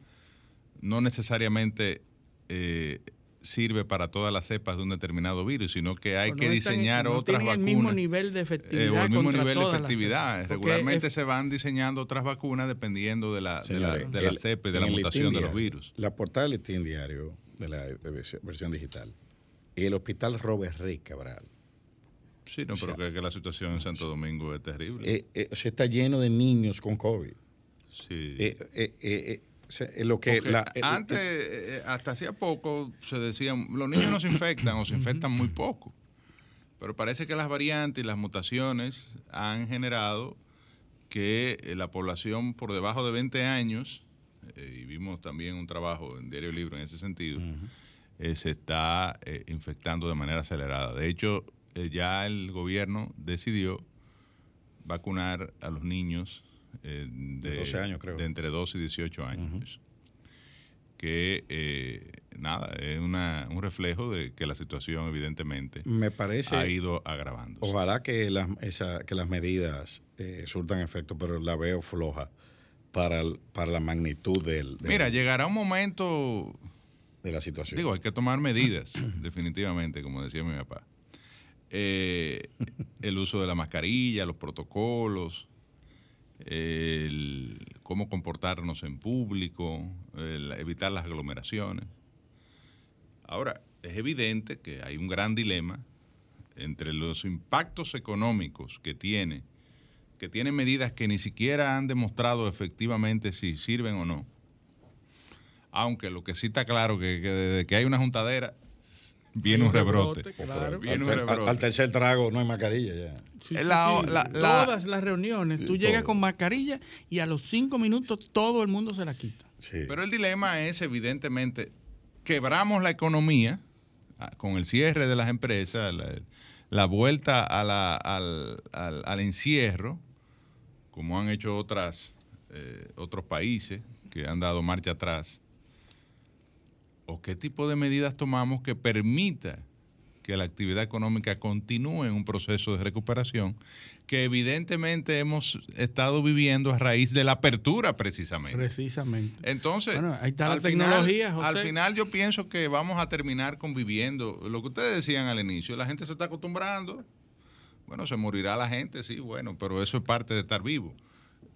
no necesariamente sirve para todas las cepas de un determinado virus, sino que hay que diseñar otras vacunas. el mismo nivel de efectividad. el mismo nivel de efectividad. Regularmente se van diseñando otras vacunas dependiendo de la, de la, cepa y de la mutación de los virus. La portada del listín diario de la versión digital. El hospital Robert Rey Cabral. Sí, no, pero que, la situación en Santo Domingo es terrible. Eh, eh, se está lleno de niños con COVID. Sí. Eh, lo que antes, hasta hacía poco, se decían, los niños no se infectan o se infectan muy poco. Pero parece que las variantes y las mutaciones han generado que la población por debajo de 20 años eh, y vimos también un trabajo en Diario Libre en ese sentido, eh, se está eh, infectando de manera acelerada. De hecho, ya el gobierno decidió vacunar a los niños de, de entre 12 y 18 años. Que nada, es una, un reflejo de que la situación evidentemente Me parece, ha ido agravando. Ojalá que las, que las medidas surtan efecto, pero la veo floja para, para la magnitud del, Mira, llegará un momento... De la situación. Digo, hay que tomar medidas, (coughs) definitivamente, como decía mi papá. Eh, el uso de la mascarilla, los protocolos, el, cómo comportarnos en público, evitar las aglomeraciones. Ahora, es evidente que hay un gran dilema entre los impactos económicos que tiene que tienen medidas que ni siquiera han demostrado efectivamente si sirven o no. Aunque lo que sí está claro que, que desde que hay una juntadera viene un rebrote. al, tercer trago no hay mascarilla ya. Todas las reuniones, tú llegas con mascarilla y a los cinco minutos todo el mundo se la quita. Pero el dilema es evidentemente, quebramos la economía ah, con el cierre de las empresas, la, vuelta a la, al, al encierro, como han hecho otras, eh, otros países que han dado marcha atrás, o qué tipo de medidas tomamos que permita que la actividad económica continúe en un proceso de recuperación que evidentemente hemos estado viviendo a raíz de la apertura precisamente. Precisamente. Entonces, ahí está la tecnología, al final yo pienso que vamos a terminar conviviendo. Lo que ustedes decían al inicio, la gente se está acostumbrando bueno, se morirá la gente, sí, bueno, pero eso es parte de estar vivo.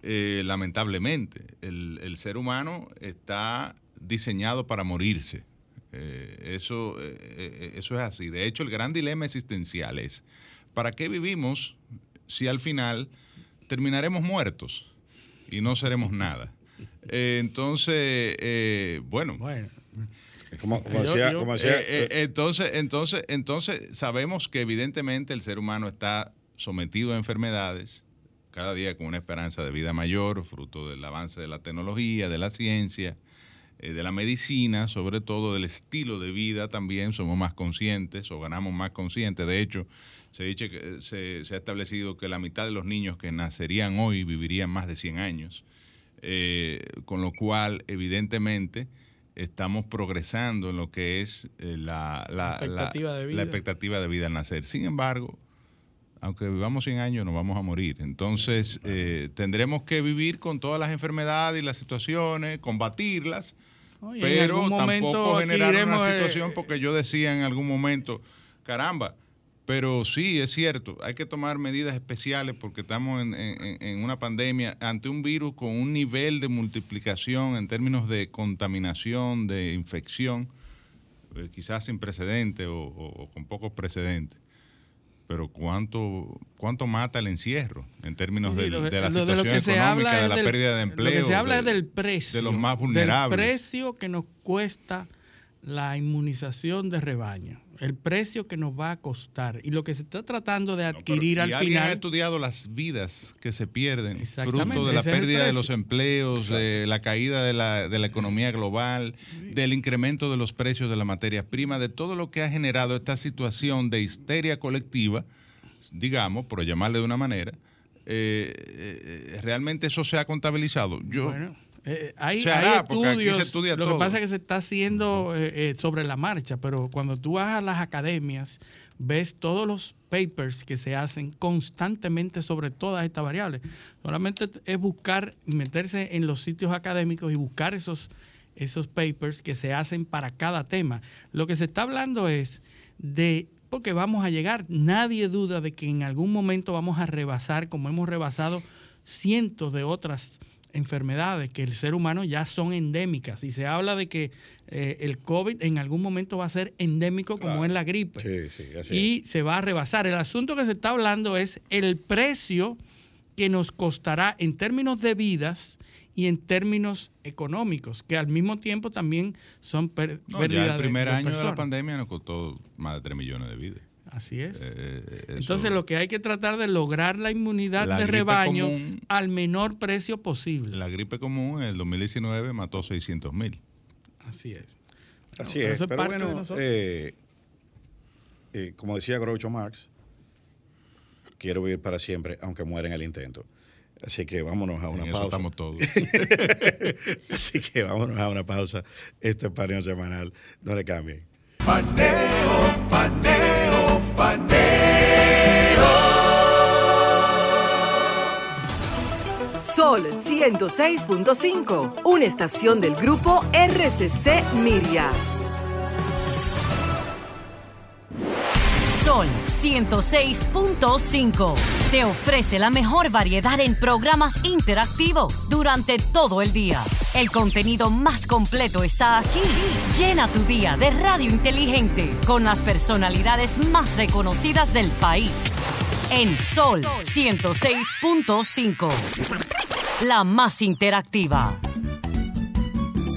Eh, lamentablemente, el, ser humano está diseñado para morirse. Eh, eso, eh, eso es así. De hecho, el gran dilema existencial es, ¿para qué vivimos si al final terminaremos muertos y no seremos nada? entonces, bueno. bueno. Como, eh, eh, entonces, entonces, entonces sabemos que evidentemente el ser humano está sometido a enfermedades cada día con una esperanza de vida mayor, fruto del avance de la tecnología, de la ciencia, eh, de la medicina, sobre todo del estilo de vida también, somos más conscientes o ganamos más conscientes. De hecho, se, dice que, se, ha establecido que la mitad de los niños que nacerían hoy vivirían más de 100 años, con lo cual, evidentemente, estamos progresando en lo que es eh, la, expectativa de vida. al nacer. Sin embargo, aunque vivamos 100 años, nos vamos a morir. Entonces, eh, tendremos que vivir con todas las enfermedades y las situaciones, combatirlas, pero tampoco generar una situación, porque yo decía en algún momento, caramba, pero sí, es cierto, hay que tomar medidas especiales porque estamos en, una pandemia ante un virus con un nivel de multiplicación en términos de contaminación, de infección, eh, quizás sin precedentes o, o con pocos precedentes pero ¿cuánto, cuánto mata el encierro en términos de, de la situación económica, de la pérdida de empleo? Lo que se habla es del precio. De los más vulnerables. Del precio que nos cuesta la inmunización de rebaño el precio que nos va a costar y lo que se está tratando de adquirir al final. ha estudiado las vidas que se pierden fruto de la pérdida de los empleos, de la caída de la, de la economía global, del incremento de los precios de la materia prima, de todo lo que ha generado esta situación de histeria colectiva, digamos, por llamarle de una manera. Eh, eh, realmente eso se ha contabilizado. Yo. Eh, hay, estudios, lo que pasa es que se está haciendo eh, eh, sobre la marcha, pero cuando tú vas a las academias, ves todos los papers que se hacen constantemente sobre todas estas variables. Solamente es buscar, meterse en los sitios académicos y buscar esos, esos papers que se hacen para cada tema. Lo que se está hablando es de porque vamos a llegar, nadie duda de que en algún momento vamos a rebasar, como hemos rebasado cientos de otras enfermedades que el ser humano ya son endémicas. Y se habla de que eh, el COVID en algún momento va a ser endémico como es la gripe. y se va a rebasar. El asunto que se está hablando es el precio que nos costará en términos de vidas y en términos económicos, que al mismo tiempo también son pérdidas. el primer año de la pandemia nos costó más de 3 millones de vidas. Así es. Eh, eh, Entonces lo que hay que tratar de lograr la inmunidad de rebaño al menor precio posible. La gripe común en el 2019 mató 600 mil. Así es. Así es. Pero bueno, eh, como decía Groucho Marx, quiero vivir para siempre, aunque muera en el intento. Así que vámonos a una pausa. estamos todos. (laughs) Así que vámonos a una pausa. Este paneo semanal. No le cambien. Paneo, paneo. Sol 106.5, una estación del grupo RCC Miria. Sol 106.5 te ofrece la mejor variedad en programas interactivos durante todo el día. El contenido más completo está aquí. Llena tu día de radio inteligente con las personalidades más reconocidas del país. En Sol 106.5, la más interactiva.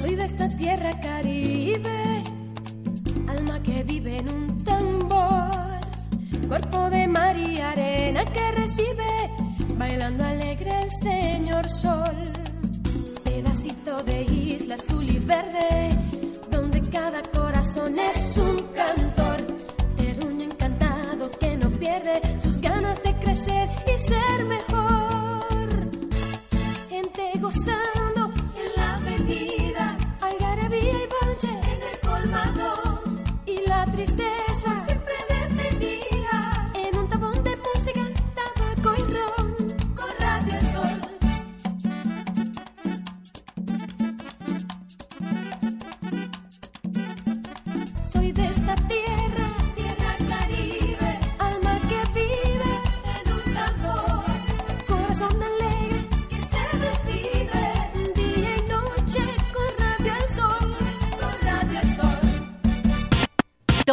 Soy de esta tierra caribe, alma que vive en un tambor cuerpo de mar y arena que recibe, bailando alegre el señor sol. Pedacito de isla azul y verde, donde cada corazón es un cantor. Terruño encantado que no pierde crecer y ser mejor. Gente gozando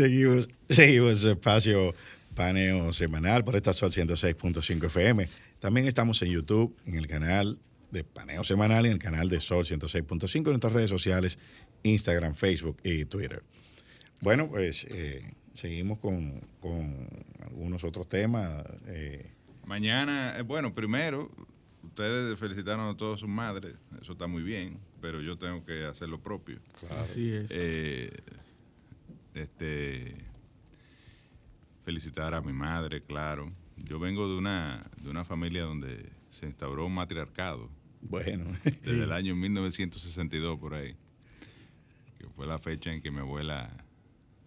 Seguimos, seguimos su espacio paneo semanal por esta Sol 106.5 FM. También estamos en YouTube, en el canal de Paneo Semanal y en el canal de Sol 106.5 en nuestras redes sociales, Instagram, Facebook y Twitter. Bueno, pues eh, seguimos con, algunos otros temas. Eh. Mañana, eh, bueno, primero, ustedes felicitaron a todas sus madres, eso está muy bien, pero yo tengo que hacer lo propio. Así es este, felicitar a mi madre, claro. Yo vengo de una, de una familia donde se instauró un matriarcado. Bueno. Desde el (laughs) año 1962 por ahí. Que fue la fecha en que mi abuela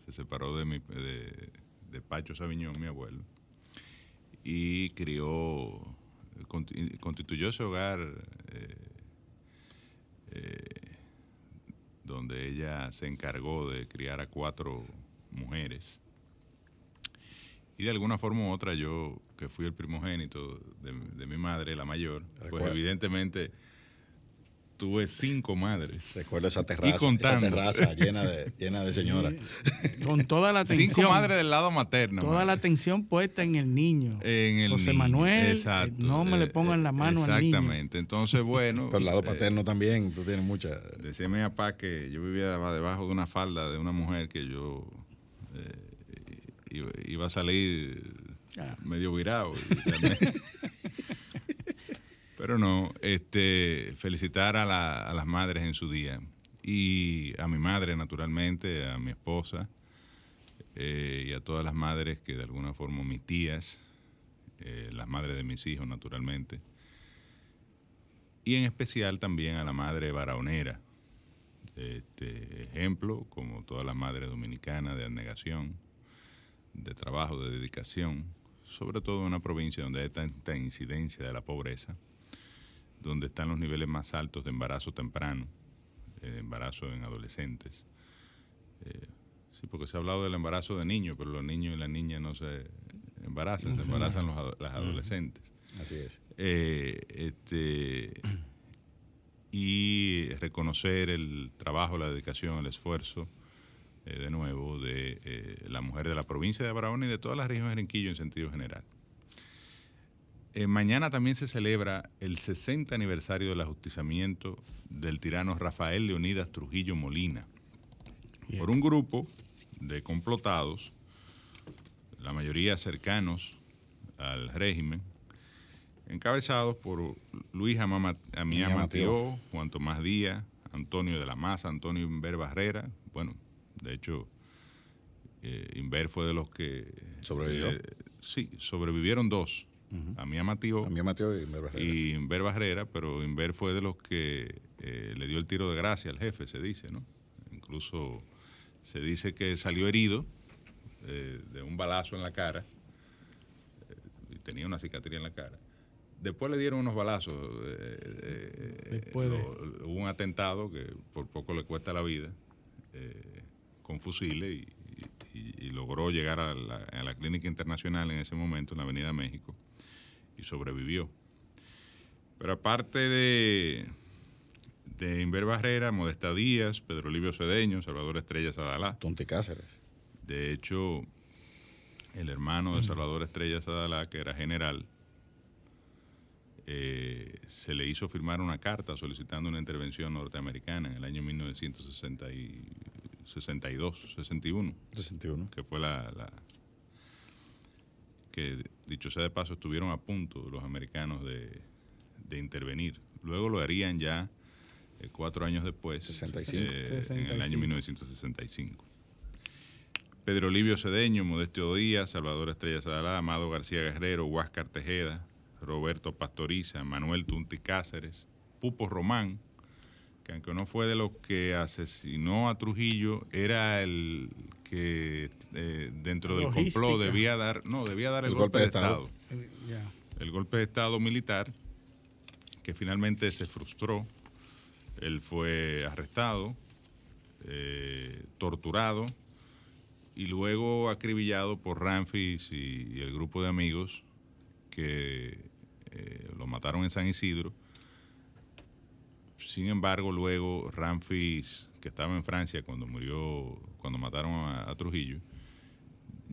se separó de, mi, de, de Pacho Sabiñón, mi abuelo, y crió, constituyó ese hogar eh, eh, donde ella se encargó de criar a cuatro mujeres. Y de alguna forma u otra yo, que fui el primogénito de, de mi madre, la mayor, pues evidentemente tuve cinco madres. Recuerdo esa terraza, esa terraza llena de, llena de señoras. Con toda la (laughs) atención. Cinco madres del lado materno. Toda la atención puesta en el niño. En el José Manuel, exacto, no me le pongan la mano al niño. Exactamente. Entonces, bueno. (laughs) Por el lado eh, paterno también, tú tienes mucha. Decía mi papá que yo vivía debajo de una falda de una mujer que yo eh, iba, a salir ah. medio virado. (laughs) Pero no, este, felicitar a, las madres en su día. Y a mi madre, naturalmente, a mi esposa, eh, y a todas las madres que de alguna forma, mis tías, eh, las madres de mis hijos, naturalmente. Y en especial también a la madre baraonera. Este ejemplo, como todas las madres dominicanas de abnegación, de trabajo, de dedicación, sobre todo en una provincia donde hay tanta incidencia de la pobreza donde están los niveles más altos de embarazo temprano, eh, embarazo en adolescentes. Eh, sí, porque se ha hablado del embarazo de niños, pero los niños y las niñas no se embarazan, se embarazan los, las adolescentes. Así es. Eh, este, y reconocer el trabajo, la dedicación, el esfuerzo, de nuevo, de la mujer de la provincia de Barahona y de todas las regiones de Renquillo en sentido general. Eh, mañana también se celebra el 60 aniversario del ajusticiamiento del tirano Rafael Leonidas Trujillo Molina por un grupo de complotados, la mayoría cercanos al régimen, encabezados por Luis Amía Mateo, Juan Tomás Díaz, Antonio de la Maza, Antonio Inver Barrera. Bueno, de hecho, eh, Inver fue de los que... ¿Sobrevivió? Eh, sí, sobrevivieron dos a mí a Matío, y Inver Barrera. pero Inver fue de los que eh, le dio el tiro de gracia al jefe, se dice, ¿no? Incluso se dice que salió herido eh, de un balazo en la cara eh, y tenía una cicatriz en la cara. Después le dieron unos balazos. hubo un atentado que por poco le cuesta la vida con fusiles y, logró llegar a la, a la, clínica internacional en ese momento, en la Avenida México y sobrevivió. Pero aparte de, de Inver Barrera, Modesta Díaz, Pedro Livio Cedeño, Salvador Estrella Sadalá. Tonte Cáceres. De hecho, el hermano de Salvador Estrella Sadalá, que era general, eh, se le hizo firmar una carta solicitando una intervención norteamericana en el año 1962, 61. 61. Que fue la, que dicho sea de paso estuvieron a punto los americanos de, intervenir. Luego lo harían ya eh, cuatro años después, 65. Eh, en el año 1965. Pedro Livio Cedeño, Modesto Díaz, Salvador Estrella Sadalá, Amado García Guerrero, Huáscar Tejeda, Roberto Pastoriza, Manuel Tunti Cáceres, Pupo Román, que aunque no fue de los que asesinó a Trujillo, era el que eh, dentro del complot debía dar, no, debía dar el, golpe, de Estado. Eh, el golpe de Estado militar, que finalmente se frustró. Él fue arrestado, eh, torturado y luego acribillado por Ramfis y, el grupo de amigos que lo mataron en San Isidro sin embargo, luego Ramfis, que estaba en Francia cuando murió, cuando mataron a, Trujillo,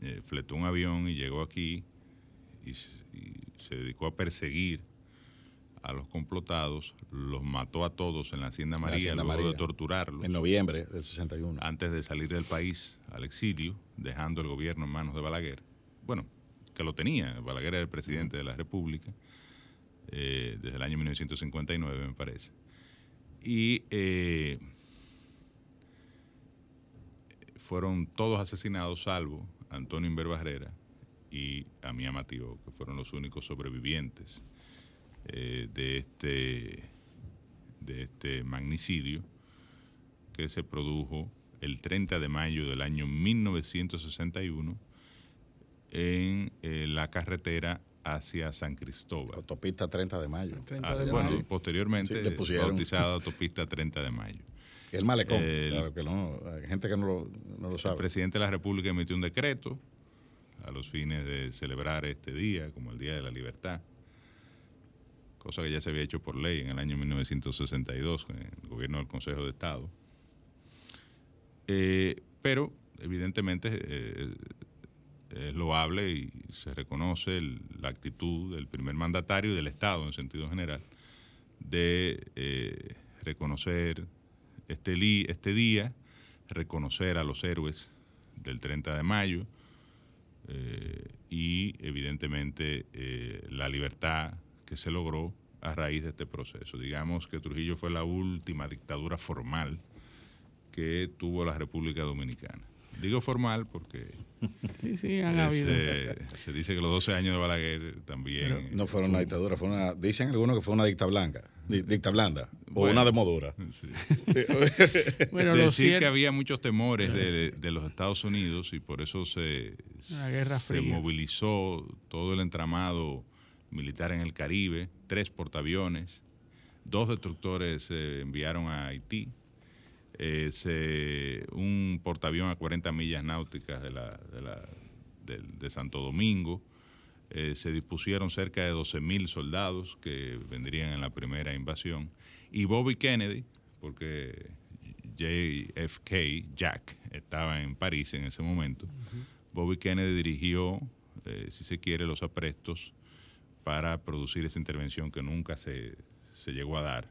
eh, fletó un avión y llegó aquí y, se dedicó a perseguir a los complotados, los mató a todos en la Hacienda María, luego de torturarlos. En noviembre del 61. Antes de salir del país al exilio, dejando el gobierno en manos de Balaguer. Bueno, que lo tenía, Balaguer era el presidente de la República eh, desde el año 1959, me parece y eh, fueron todos asesinados salvo Antonio Inver Barrera y Amía Matío, que fueron los únicos sobrevivientes eh, de, este, de este magnicidio que se produjo el 30 de mayo del año 1961 en eh, la carretera hacia San Cristóbal. Autopista 30 de mayo. Ah, bueno, posteriormente bautizada (laughs) Autopista 30 de mayo. El malecón, claro que no, hay gente que no lo, no lo sabe. El presidente de la República emitió un decreto a los fines de celebrar este día como el Día de la Libertad, cosa que ya se había hecho por ley en el año 1962 en el gobierno del Consejo de Estado. Eh, pero evidentemente eh, es loable y se reconoce la actitud del primer mandatario y del Estado en sentido general de eh, reconocer este, este día, reconocer a los héroes del 30 de mayo eh, y evidentemente eh, la libertad que se logró a raíz de este proceso. Digamos que Trujillo fue la última dictadura formal que tuvo la República Dominicana. Digo formal porque (laughs) sí, sí, han habido. se dice que los 12 años de Balaguer también... no fueron una dictadura, fue una, dicen algunos que fue una dicta blanca, dicta blanda, o una demodura. Sí. (laughs) bueno, decir que había muchos temores de, de, los Estados Unidos y por eso se, se movilizó todo el entramado militar en el Caribe, tres portaaviones, dos destructores se enviaron a Haití, eh, un portaavión a 40 millas náuticas de, la, de, Santo Domingo. Eh, se dispusieron cerca de 12.000 soldados que vendrían en la primera invasión. Y Bobby Kennedy, porque JFK, Jack, estaba en París en ese momento, Bobby Kennedy dirigió, eh, si se quiere, los aprestos para producir esa intervención que nunca se, llegó a dar.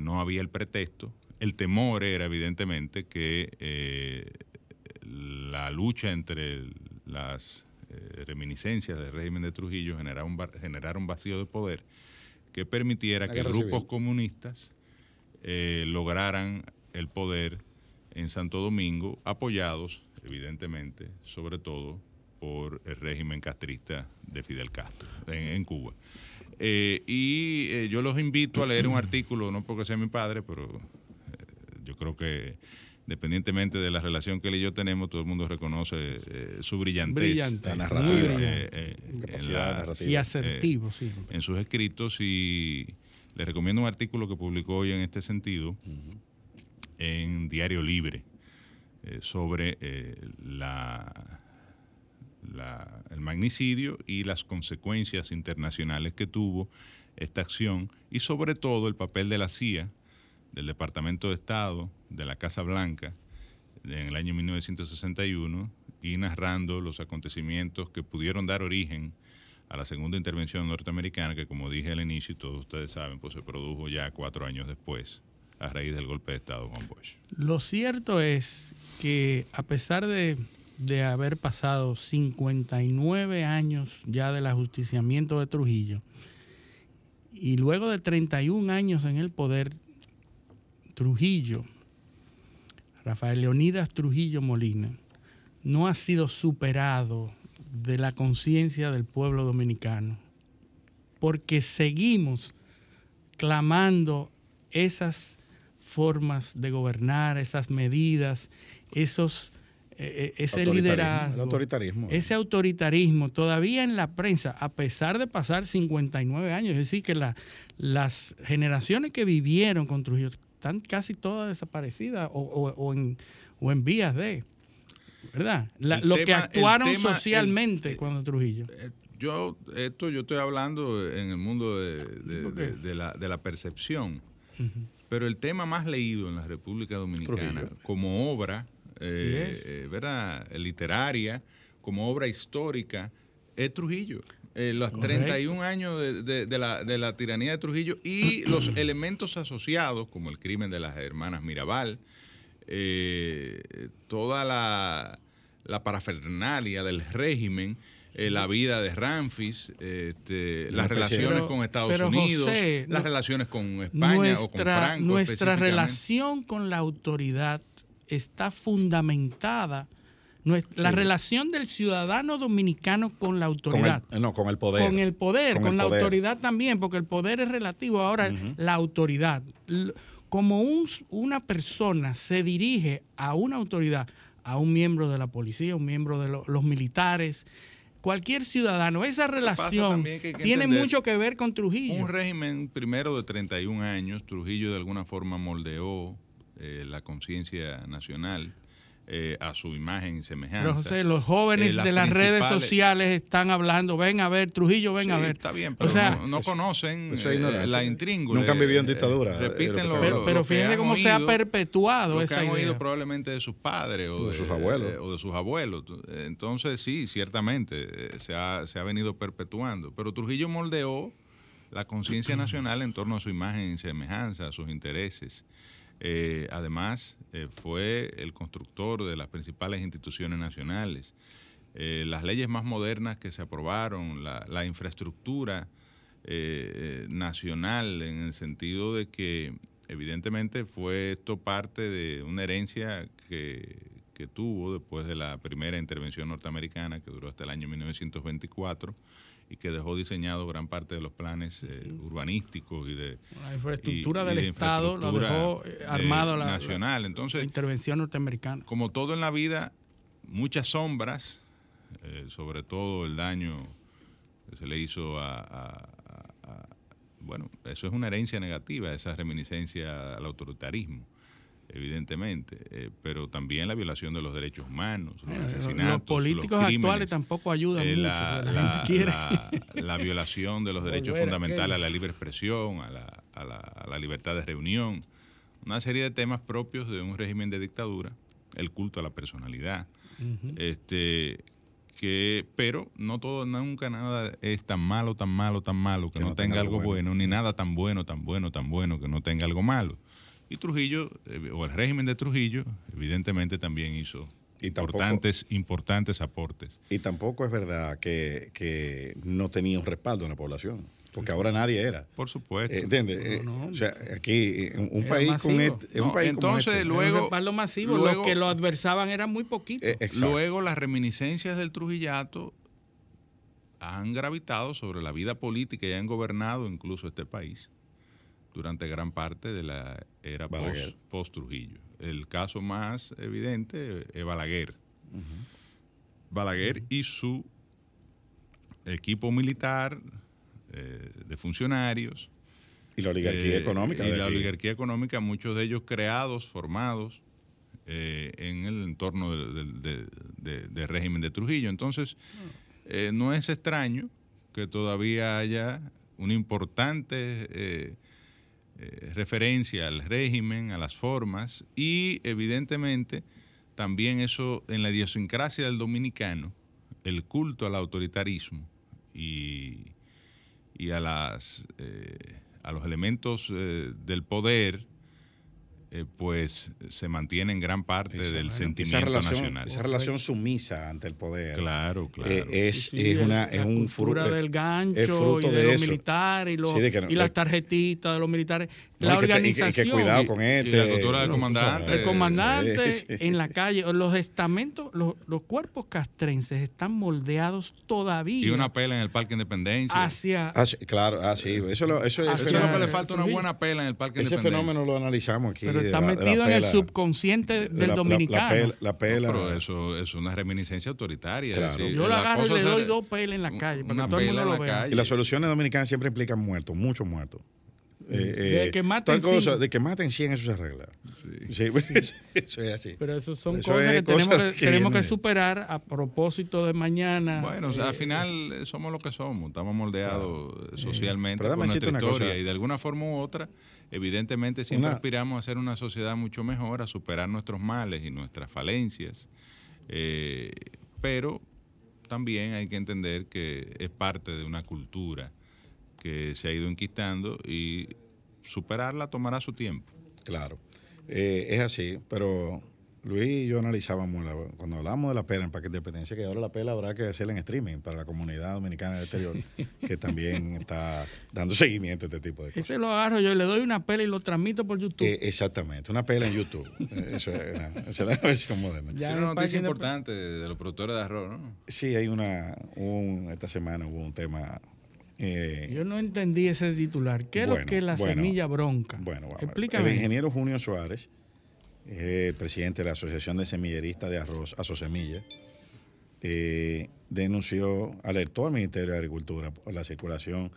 no había el pretexto, el temor era evidentemente que eh, la lucha entre las eh, reminiscencias del régimen de Trujillo generara un, un vacío de poder que permitiera que grupos comunistas eh, lograran el poder en Santo Domingo, apoyados evidentemente, sobre todo por el régimen castrista de Fidel Castro en, Cuba. y yo los invito a leer un artículo, no porque sea mi padre, pero yo creo que independientemente de la relación que él y yo tenemos, todo el mundo reconoce eh, su brillantez. Brillante, eh, eh, y asertivo, sí. En sus escritos y le recomiendo un artículo que publicó hoy en este sentido en Diario Libre sobre la, la, el magnicidio y las consecuencias internacionales que tuvo esta acción y sobre todo el papel de la CIA del Departamento de Estado de la Casa Blanca en el año 1961 y narrando los acontecimientos que pudieron dar origen a la segunda intervención norteamericana, que como dije al inicio y todos ustedes saben, pues se produjo ya cuatro años después, a raíz del golpe de Estado con Bush. Lo cierto es que a pesar de, de haber pasado 59 años ya del ajusticiamiento de Trujillo, y luego de 31 años en el poder, Trujillo, Rafael Leonidas Trujillo Molina, no ha sido superado de la conciencia del pueblo dominicano, porque seguimos clamando esas formas de gobernar, esas medidas, esos eh, eh, ese liderazgo, autoritarismo. ese autoritarismo, todavía en la prensa, a pesar de pasar 59 años, es decir, que las generaciones que vivieron con Trujillo están casi todas desaparecidas o, en, vías de. ¿Verdad? lo que actuaron socialmente cuando Trujillo. Eh, yo, esto yo estoy hablando en el mundo de, la, percepción. Pero el tema más leído en la República Dominicana como obra eh, eh, ¿verdad? literaria, como obra histórica, es Trujillo. Eh, los 31 años de, la, tiranía de Trujillo y (clears throat) los elementos asociados, como el crimen de las hermanas Mirabal, eh, toda la, parafernalia del régimen, eh, la vida de Ramfis, este, las relaciones con Estados Unidos, las relaciones con España o con Franco. Nuestra relación con la autoridad está fundamentada la relación del ciudadano dominicano con la autoridad. no, con el poder. Con el poder, con, la autoridad también, porque el poder es relativo. Ahora, la autoridad. como un- una persona se dirige a una autoridad, a un miembro de la policía, un miembro de lo- los militares, cualquier ciudadano, esa relación que que tiene entender mucho que ver con Trujillo. Un régimen primero de 31 años, Trujillo de alguna forma moldeó eh, la conciencia nacional eh, a su imagen y semejanza. Pero José, los jóvenes Eh, las de las redes sociales están hablando, ven a ver, Trujillo, ven a ver. Está bien, o pero sea, no, no conocen eso es eh, la intríngula. Nunca han vivido en dictadura, eh, Repiten lo pero, pero fíjense cómo se ha perpetuado lo que esa han idea. oído probablemente de sus padres o De de, sus abuelos. eh, o de sus abuelos. Entonces, sí, ciertamente eh, se ha, se ha venido perpetuando. Pero Trujillo moldeó la conciencia (clears throat) nacional en torno a su imagen y semejanza, a sus intereses. Eh, además, eh, fue el constructor de las principales instituciones nacionales. Eh, las leyes más modernas que se aprobaron, la, la infraestructura eh, nacional, en el sentido de que evidentemente fue esto parte de una herencia que, que tuvo después de la primera intervención norteamericana, que duró hasta el año 1924 y que dejó diseñado gran parte de los planes eh, urbanísticos y de La infraestructura y- y del de Estado lo dejó eh, eh, armado la, nacional. Entonces, la intervención norteamericana. como todo en la vida, muchas sombras, eh, sobre todo el daño que se le hizo a, a- a- a- Bueno, eso es una herencia negativa, esa reminiscencia al autoritarismo, evidentemente, eh, pero también la violación de los derechos humanos, los Bueno, asesinatos, los políticos crímenes, actuales tampoco ayudan eh, mucho. la, la la- gente quiere. la- la violación de los derechos Volver fundamentales a la libre expresión, a la, a la- a la libertad de reunión, una serie de temas propios de un régimen de dictadura, el culto a la personalidad, este que pero no todo nunca nada es tan malo tan malo tan malo que, no, tenga, algo bueno. ni nada tan bueno tan bueno tan bueno que no tenga algo malo y Trujillo eh, o el régimen de Trujillo evidentemente también hizo Y tampoco- importantes importantes aportes Y tampoco es verdad que, que no tenía un respaldo en la población, porque ahora nadie era. por supuesto Eh, ¿Entiendes? Eh, O sea, aquí, un, Era país con este. un No, país como entonces, este- luego- Era un respaldo masivo, luego- los que lo adversaban eran muy poquitos. Eh. Luego las reminiscencias del Trujillato han gravitado sobre la vida política y han gobernado incluso este país durante gran parte de la era post- post-Trujillo. El caso más evidente es Balaguer. Balaguer y su equipo militar eh, de funcionarios. y la oligarquía eh, económica. Y la aquí. oligarquía económica, muchos de ellos creados, formados eh, en el entorno de- de- de- de- del régimen de Trujillo. Entonces, eh, no es extraño que todavía haya una importante eh, referencia al régimen, a las formas y evidentemente también eso en la idiosincrasia del dominicano, el culto al autoritarismo y, y a, las, eh, a los elementos eh, del poder, eh, pues se mantiene en gran parte del sentimiento esa relación, nacional. Esa relación sumisa ante el poder. Claro, claro. eh, es, Sí, es, el- una, la es un cultura fruto del gancho es fruto y de, de los eso. militares y, los, Sí, no- y las de- tarjetitas de los militares. No, la y que y que- y organización. que cuidado con Y este. la cultura del comandante. El comandante Sí, sí. en la calle, los estamentos, los, los cuerpos castrenses están moldeados todavía Y una pela en el Parque Independencia. hacia Ah, claro, ah, sí. Eso, lo- eso, Ah, Eso ese es lo que le falta, una buena pela en el Parque ese Independencia. fenómeno lo analizamos aquí. pero de está la- de la metido en el subconsciente de del la- dominicano. La, pela. la pela- No, pero eso es una reminiscencia autoritaria. es Claro. decir, Yo lo la agarro y le doy dos pelas en la calle para una que todo el mundo en lo la vea. calle. Y las soluciones dominicanas siempre implican muertos, muchos muertos. Eh, De eh, que maten cosa, de que maten 100, eso se arregla. (laughs) Sí, eso es así. Pero eso son Eso cosas es que tenemos, cosas que, que tenemos que superar a propósito de mañana. Bueno, o sea, al Eh, final eh, somos lo que somos, estamos moldeados socialmente por nuestra historia y de alguna forma u otra, evidentemente siempre Una- aspiramos a ser una sociedad mucho mejor, a superar nuestros males y nuestras falencias, eh, pero también hay que entender que es parte de una cultura que se ha ido enquistando y superarla tomará su tiempo. Claro, Eh, es así, pero Luis y yo analizábamos, la- cuando hablábamos de la pela en Parque Independencia, que ahora la pela habrá que hacerla en streaming para la comunidad dominicana del exterior, (laughs) que también está dando seguimiento a este tipo de cosas. Ese lo agarro yo, le doy una pela y lo transmito por YouTube. Eh, exactamente, una pela en YouTube. Eh, Eso es, una- esa es la (laughs) versión moderna. Ya en una noticia importante de los productores de arroz, ¿no? Sí, hay una, un- esta semana hubo un tema Eh, Yo no entendí ese titular. ¿Qué es lo que es la bueno, semilla bronca? Bueno. Explícame. El ingeniero Junio Suárez, eh, presidente de la Asociación de Semilleristas de Arroz, Asosemilla, eh, denunció, alertó al Ministerio de Agricultura por la circulación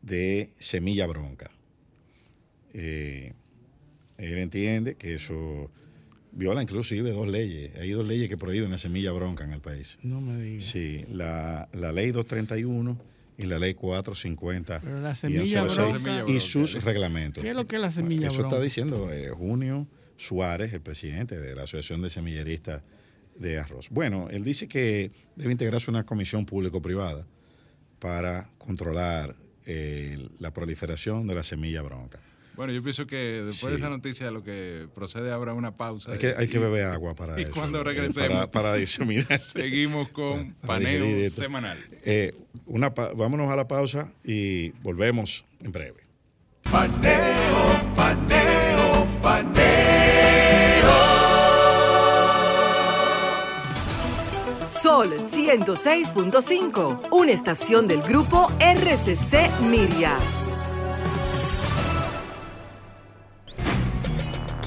de semilla bronca. Eh, él entiende que eso viola inclusive dos leyes. Hay dos leyes que prohíben la semilla bronca en el país. No me digas. Sí, la, la ley 231 y la ley 450 Pero la y semilla 106 bronca- y sus reglamentos. ¿Qué es lo que es la semilla Eso bronca? está diciendo eh, Junio Suárez, el presidente de la Asociación de Semilleristas de Arroz. Bueno, él dice que debe integrarse una comisión público-privada para controlar eh, la proliferación de la semilla bronca. Bueno, yo pienso que después Sí. de esa noticia lo que procede ahora es una pausa. Hay que, hay que Y- beber agua para y eso. cuando eh, regresemos, Para, para diseminar. (laughs) seguimos con para paneo semanal. Eh, una pa- vámonos a la pausa y volvemos en breve. Paneo, paneo, paneo. Sol 106.5, una estación del grupo RCC Miria.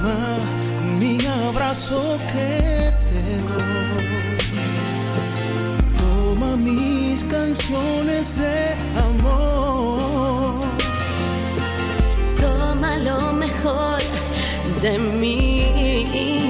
Toma mi abrazo que te doy. Toma mis canciones de amor. Toma lo mejor de mí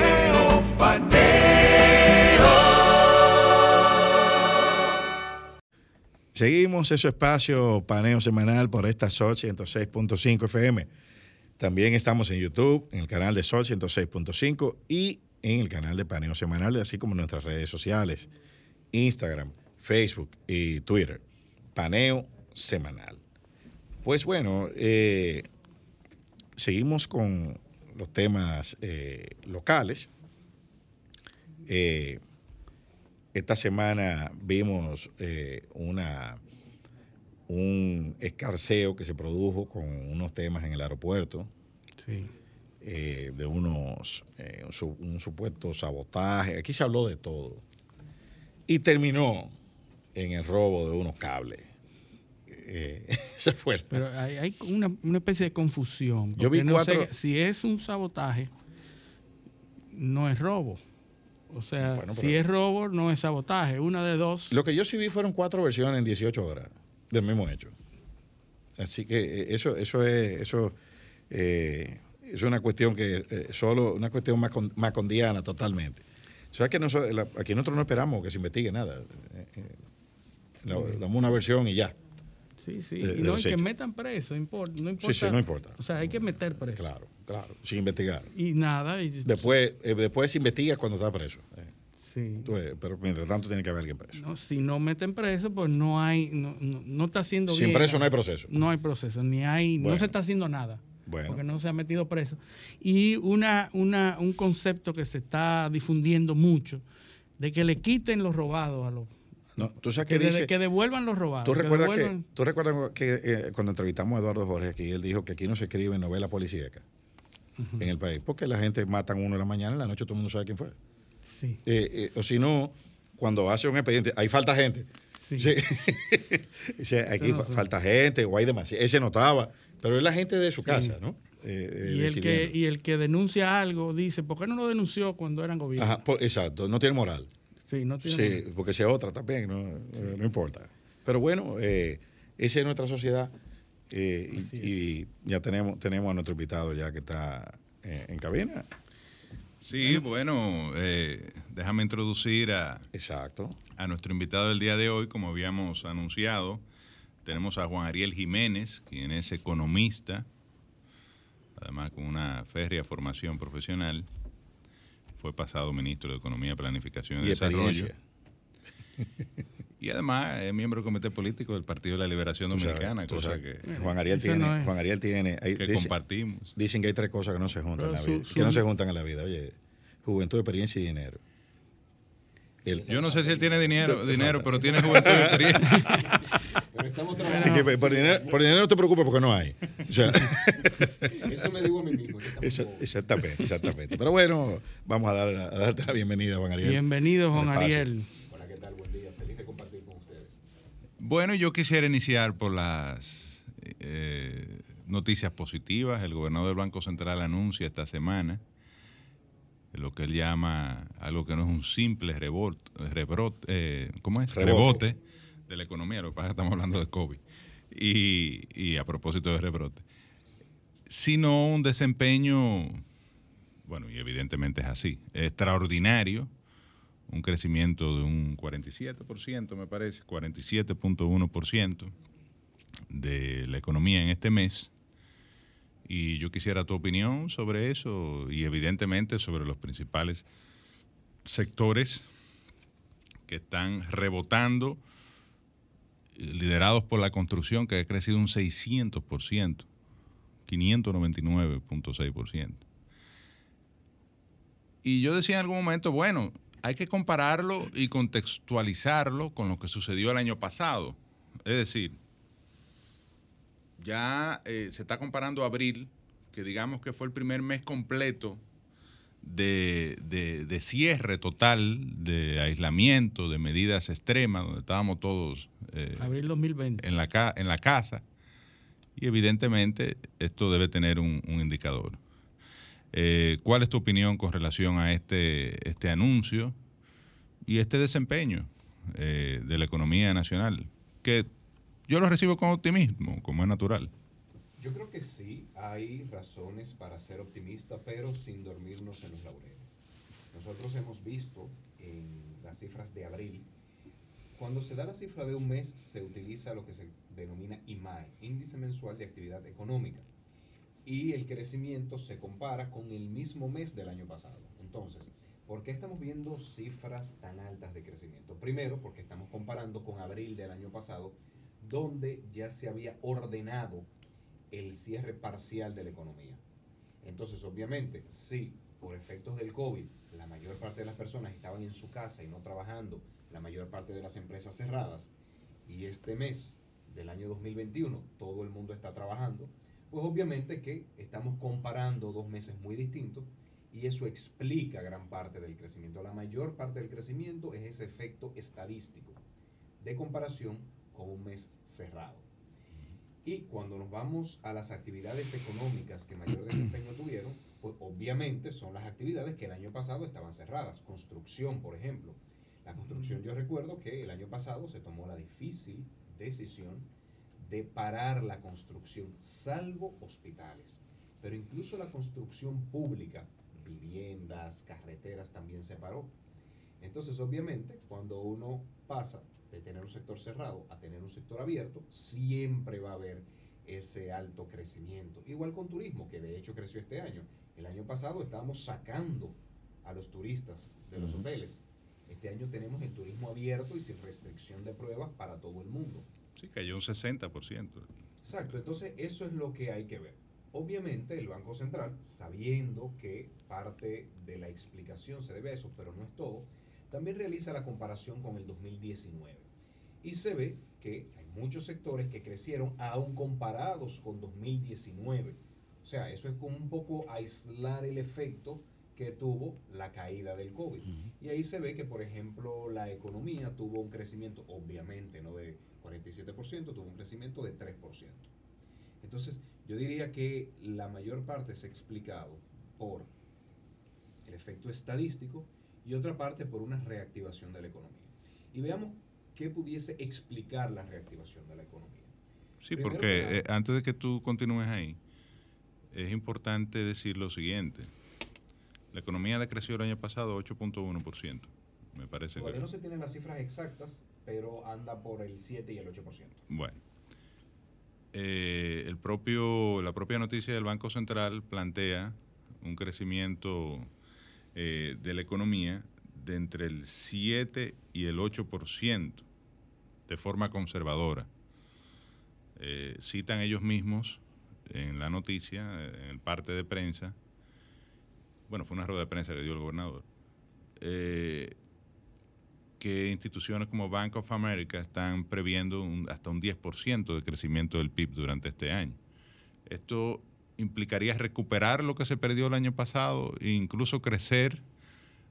Seguimos ese espacio paneo semanal por esta Sol 106.5 FM. También estamos en YouTube, en el canal de Sol 106.5 y en el canal de Paneo Semanal, así como en nuestras redes sociales, Instagram, Facebook y Twitter. Paneo Semanal. Pues bueno, eh, seguimos con los temas eh, locales. Eh, esta semana vimos eh, una, un escarceo que se produjo con unos temas en el aeropuerto Sí. eh, de unos eh, un, su- un supuesto sabotaje. Aquí se habló de todo. Y terminó en el robo de unos cables. Eh, (laughs) ese fue Pero hay, hay una, una especie de confusión. Yo vi no sé cuatro- si es un sabotaje, no es robo. O sea, Bueno, si es robo, no es sabotaje. Una de dos. Lo que yo sí vi fueron cuatro versiones en 18 horas del mismo hecho. Así que eh, eso, eso es, eso eh, es una cuestión que eh, solo, una cuestión más macondiana totalmente. O sea que nosotros, la- aquí nosotros no esperamos que se investigue nada. Eh, eh, la- damos una versión y ya. Sí, sí. de- y no, y que metan preso, import- no importa. sí, no importa. O sea, hay que meter preso. Claro, claro, sin investigar. Y nada. Y, Después, eh, después se investiga cuando está preso. eh. sí. Pero mientras tanto tiene que haber alguien preso. No, si no meten preso, pues no hay, no, no, no está haciendo Sin bien. preso no hay proceso. No hay proceso, ni hay, Bueno. no se está haciendo nada. Bueno. Porque no se ha metido preso. Y una, una, un concepto que se está difundiendo mucho, de que le quiten los robados a los, No, tú sabes Que, que de- dice. que devuelvan los robados. ¿Tú que recuerdas que, devuelvan- tú recuerdas que eh, cuando entrevistamos a Eduardo Jorge aquí, él dijo que aquí no se escribe novela policíaca en el país, porque la gente matan uno en la mañana, en la noche todo el mundo sabe quién fue. Sí. Eh, eh, o si no, cuando hace un expediente, ahí falta gente. Sí. (laughs) Aquí no falta gente o hay demasiado. Ese notaba, pero es la gente de su casa, ¿no? Eh, Y el, que, y el que denuncia algo dice, ¿por qué no lo denunció cuando eran gobierno? Ajá, por- exacto, no tiene moral. Sí, no tiene Sí, porque sea otra también, no, no importa. Pero bueno, eh, esa es nuestra sociedad eh, y, y ya tenemos, tenemos a nuestro invitado ya que está eh, en cabina. Sí, bueno, eh, déjame introducir a, Exacto. a nuestro invitado del día de hoy, como habíamos anunciado. Tenemos a Juan Ariel Jiménez, quien es economista, además con una férrea formación profesional. Fue pasado ministro de Economía, Planificación y, Y Desarrollo. (laughs) Y además es miembro del Comité Político del Partido de la Liberación sabes, Dominicana, cosa que, Juan Ariel tiene, no. Juan Ariel tiene, que dice- compartimos. dicen que hay tres cosas que no se juntan en la vida, su- que su- no se juntan en la vida. Oye, juventud, experiencia y dinero. El- Yo no sé si él tiene dinero, dinero pero tiene juventud y experiencia. Pero estamos (laughs) trabajando. que por, dinero, por dinero no te preocupes porque no hay. O sea, (laughs) Eso me digo a mí mismo. exactamente, exactamente. Pero bueno, vamos a, dar, a darte la bienvenida, Juan Ariel. Bienvenido, Juan. Ariel. Hola, ¿qué tal? Buen día. Feliz de compartir con ustedes. Bueno, yo quisiera iniciar por las eh, noticias positivas. El gobernador del Banco Central anuncia esta semana lo que él llama algo que no es un simple rebot- rebrote, eh, ¿cómo es? Rebote. Rebote de la economía. Lo que pasa es que estamos hablando de COVID. Y, y a propósito de rebrote. Sino un desempeño, bueno, y evidentemente es así, extraordinario un crecimiento de un 47%, me parece, 47.1% de la economía en este mes. Y yo quisiera tu opinión sobre eso y evidentemente sobre los principales sectores que están rebotando, liderados por la construcción, que ha crecido un 600%, 599.6%. Y yo decía en algún momento, bueno, hay que compararlo y contextualizarlo con lo que sucedió el año pasado. Es decir, ya eh, se está comparando abril, que digamos que fue el primer mes completo de, de- de cierre total, de aislamiento, de medidas extremas, donde estábamos todos eh, Abril 2020. en la, ca- en la casa. Y evidentemente esto debe tener un, un indicador. Eh, ¿Cuál es tu opinión con relación a este, este anuncio y este desempeño eh, de la economía nacional? Que yo lo recibo con optimismo, como es natural. Yo creo que sí, hay razones para ser optimista, pero sin dormirnos en los laureles. Nosotros hemos visto en las cifras de abril, cuando se da la cifra de un mes, se utiliza lo que se denomina IMAE, Índice Mensual de Actividad Económica, y el crecimiento se compara con el mismo mes del año pasado. Entonces, ¿por qué estamos viendo cifras tan altas de crecimiento? Primero, porque estamos comparando con abril del año pasado, donde ya se había ordenado el cierre parcial de la economía. Entonces, obviamente, si por efectos del COVID la mayor parte de las personas estaban en su casa y no trabajando, la mayor parte de las empresas cerradas, y este mes del año 2021 todo el mundo está trabajando, pues obviamente que estamos comparando dos meses muy distintos y eso explica gran parte del crecimiento. La mayor parte del crecimiento es ese efecto estadístico de comparación con un mes cerrado. Y cuando nos vamos a las actividades económicas que mayor desempeño tuvieron, pues obviamente son las actividades que el año pasado estaban cerradas. Construcción, por ejemplo. La construcción, yo recuerdo que el año pasado se tomó la difícil decisión de parar la construcción, salvo hospitales. Pero incluso la construcción pública, viviendas, carreteras, también se paró. Entonces, obviamente, cuando uno pasa de tener un sector cerrado a tener un sector abierto, siempre va a haber ese alto crecimiento. Igual con turismo, que de hecho creció este año. El año pasado estábamos sacando a los turistas de los Ujú. hoteles. Este año tenemos el turismo abierto y sin restricción de pruebas para todo el mundo. Sí, cayó un 60%. Exacto, entonces eso es lo que hay que ver. Obviamente el Banco Central, sabiendo que parte de la explicación se debe a eso, pero no es todo, también realiza la comparación con el 2019. Y se ve que hay muchos sectores que crecieron aún comparados con 2019. O sea, eso es como un poco aislar el efecto que tuvo la caída del COVID. Y ahí se ve que, por ejemplo, la economía tuvo un crecimiento, obviamente, no de 47%, tuvo un crecimiento de 3%. Entonces, yo diría que la mayor parte se ha explicado por el efecto estadístico y otra parte por una reactivación de la economía. Y veamos qué pudiese explicar la reactivación de la economía. Sí, Primero porque nada- eh, antes de que tú continúes ahí, es importante decir lo siguiente. La economía decreció el año pasado 8.1%, me parece Todavía que... no se tienen las cifras exactas, pero anda por el 7 y el 8%. Bueno, eh, el propio, la propia noticia del Banco Central plantea un crecimiento eh, de la economía de entre el 7 y el 8% de forma conservadora. Eh, citan ellos mismos en la noticia, en el parte de prensa, bueno, fue una rueda de prensa que dio el gobernador, que instituciones como Bank of America están previendo un- hasta un 10% de crecimiento del PIB durante este año. Esto implicaría recuperar lo que se perdió el año pasado e incluso crecer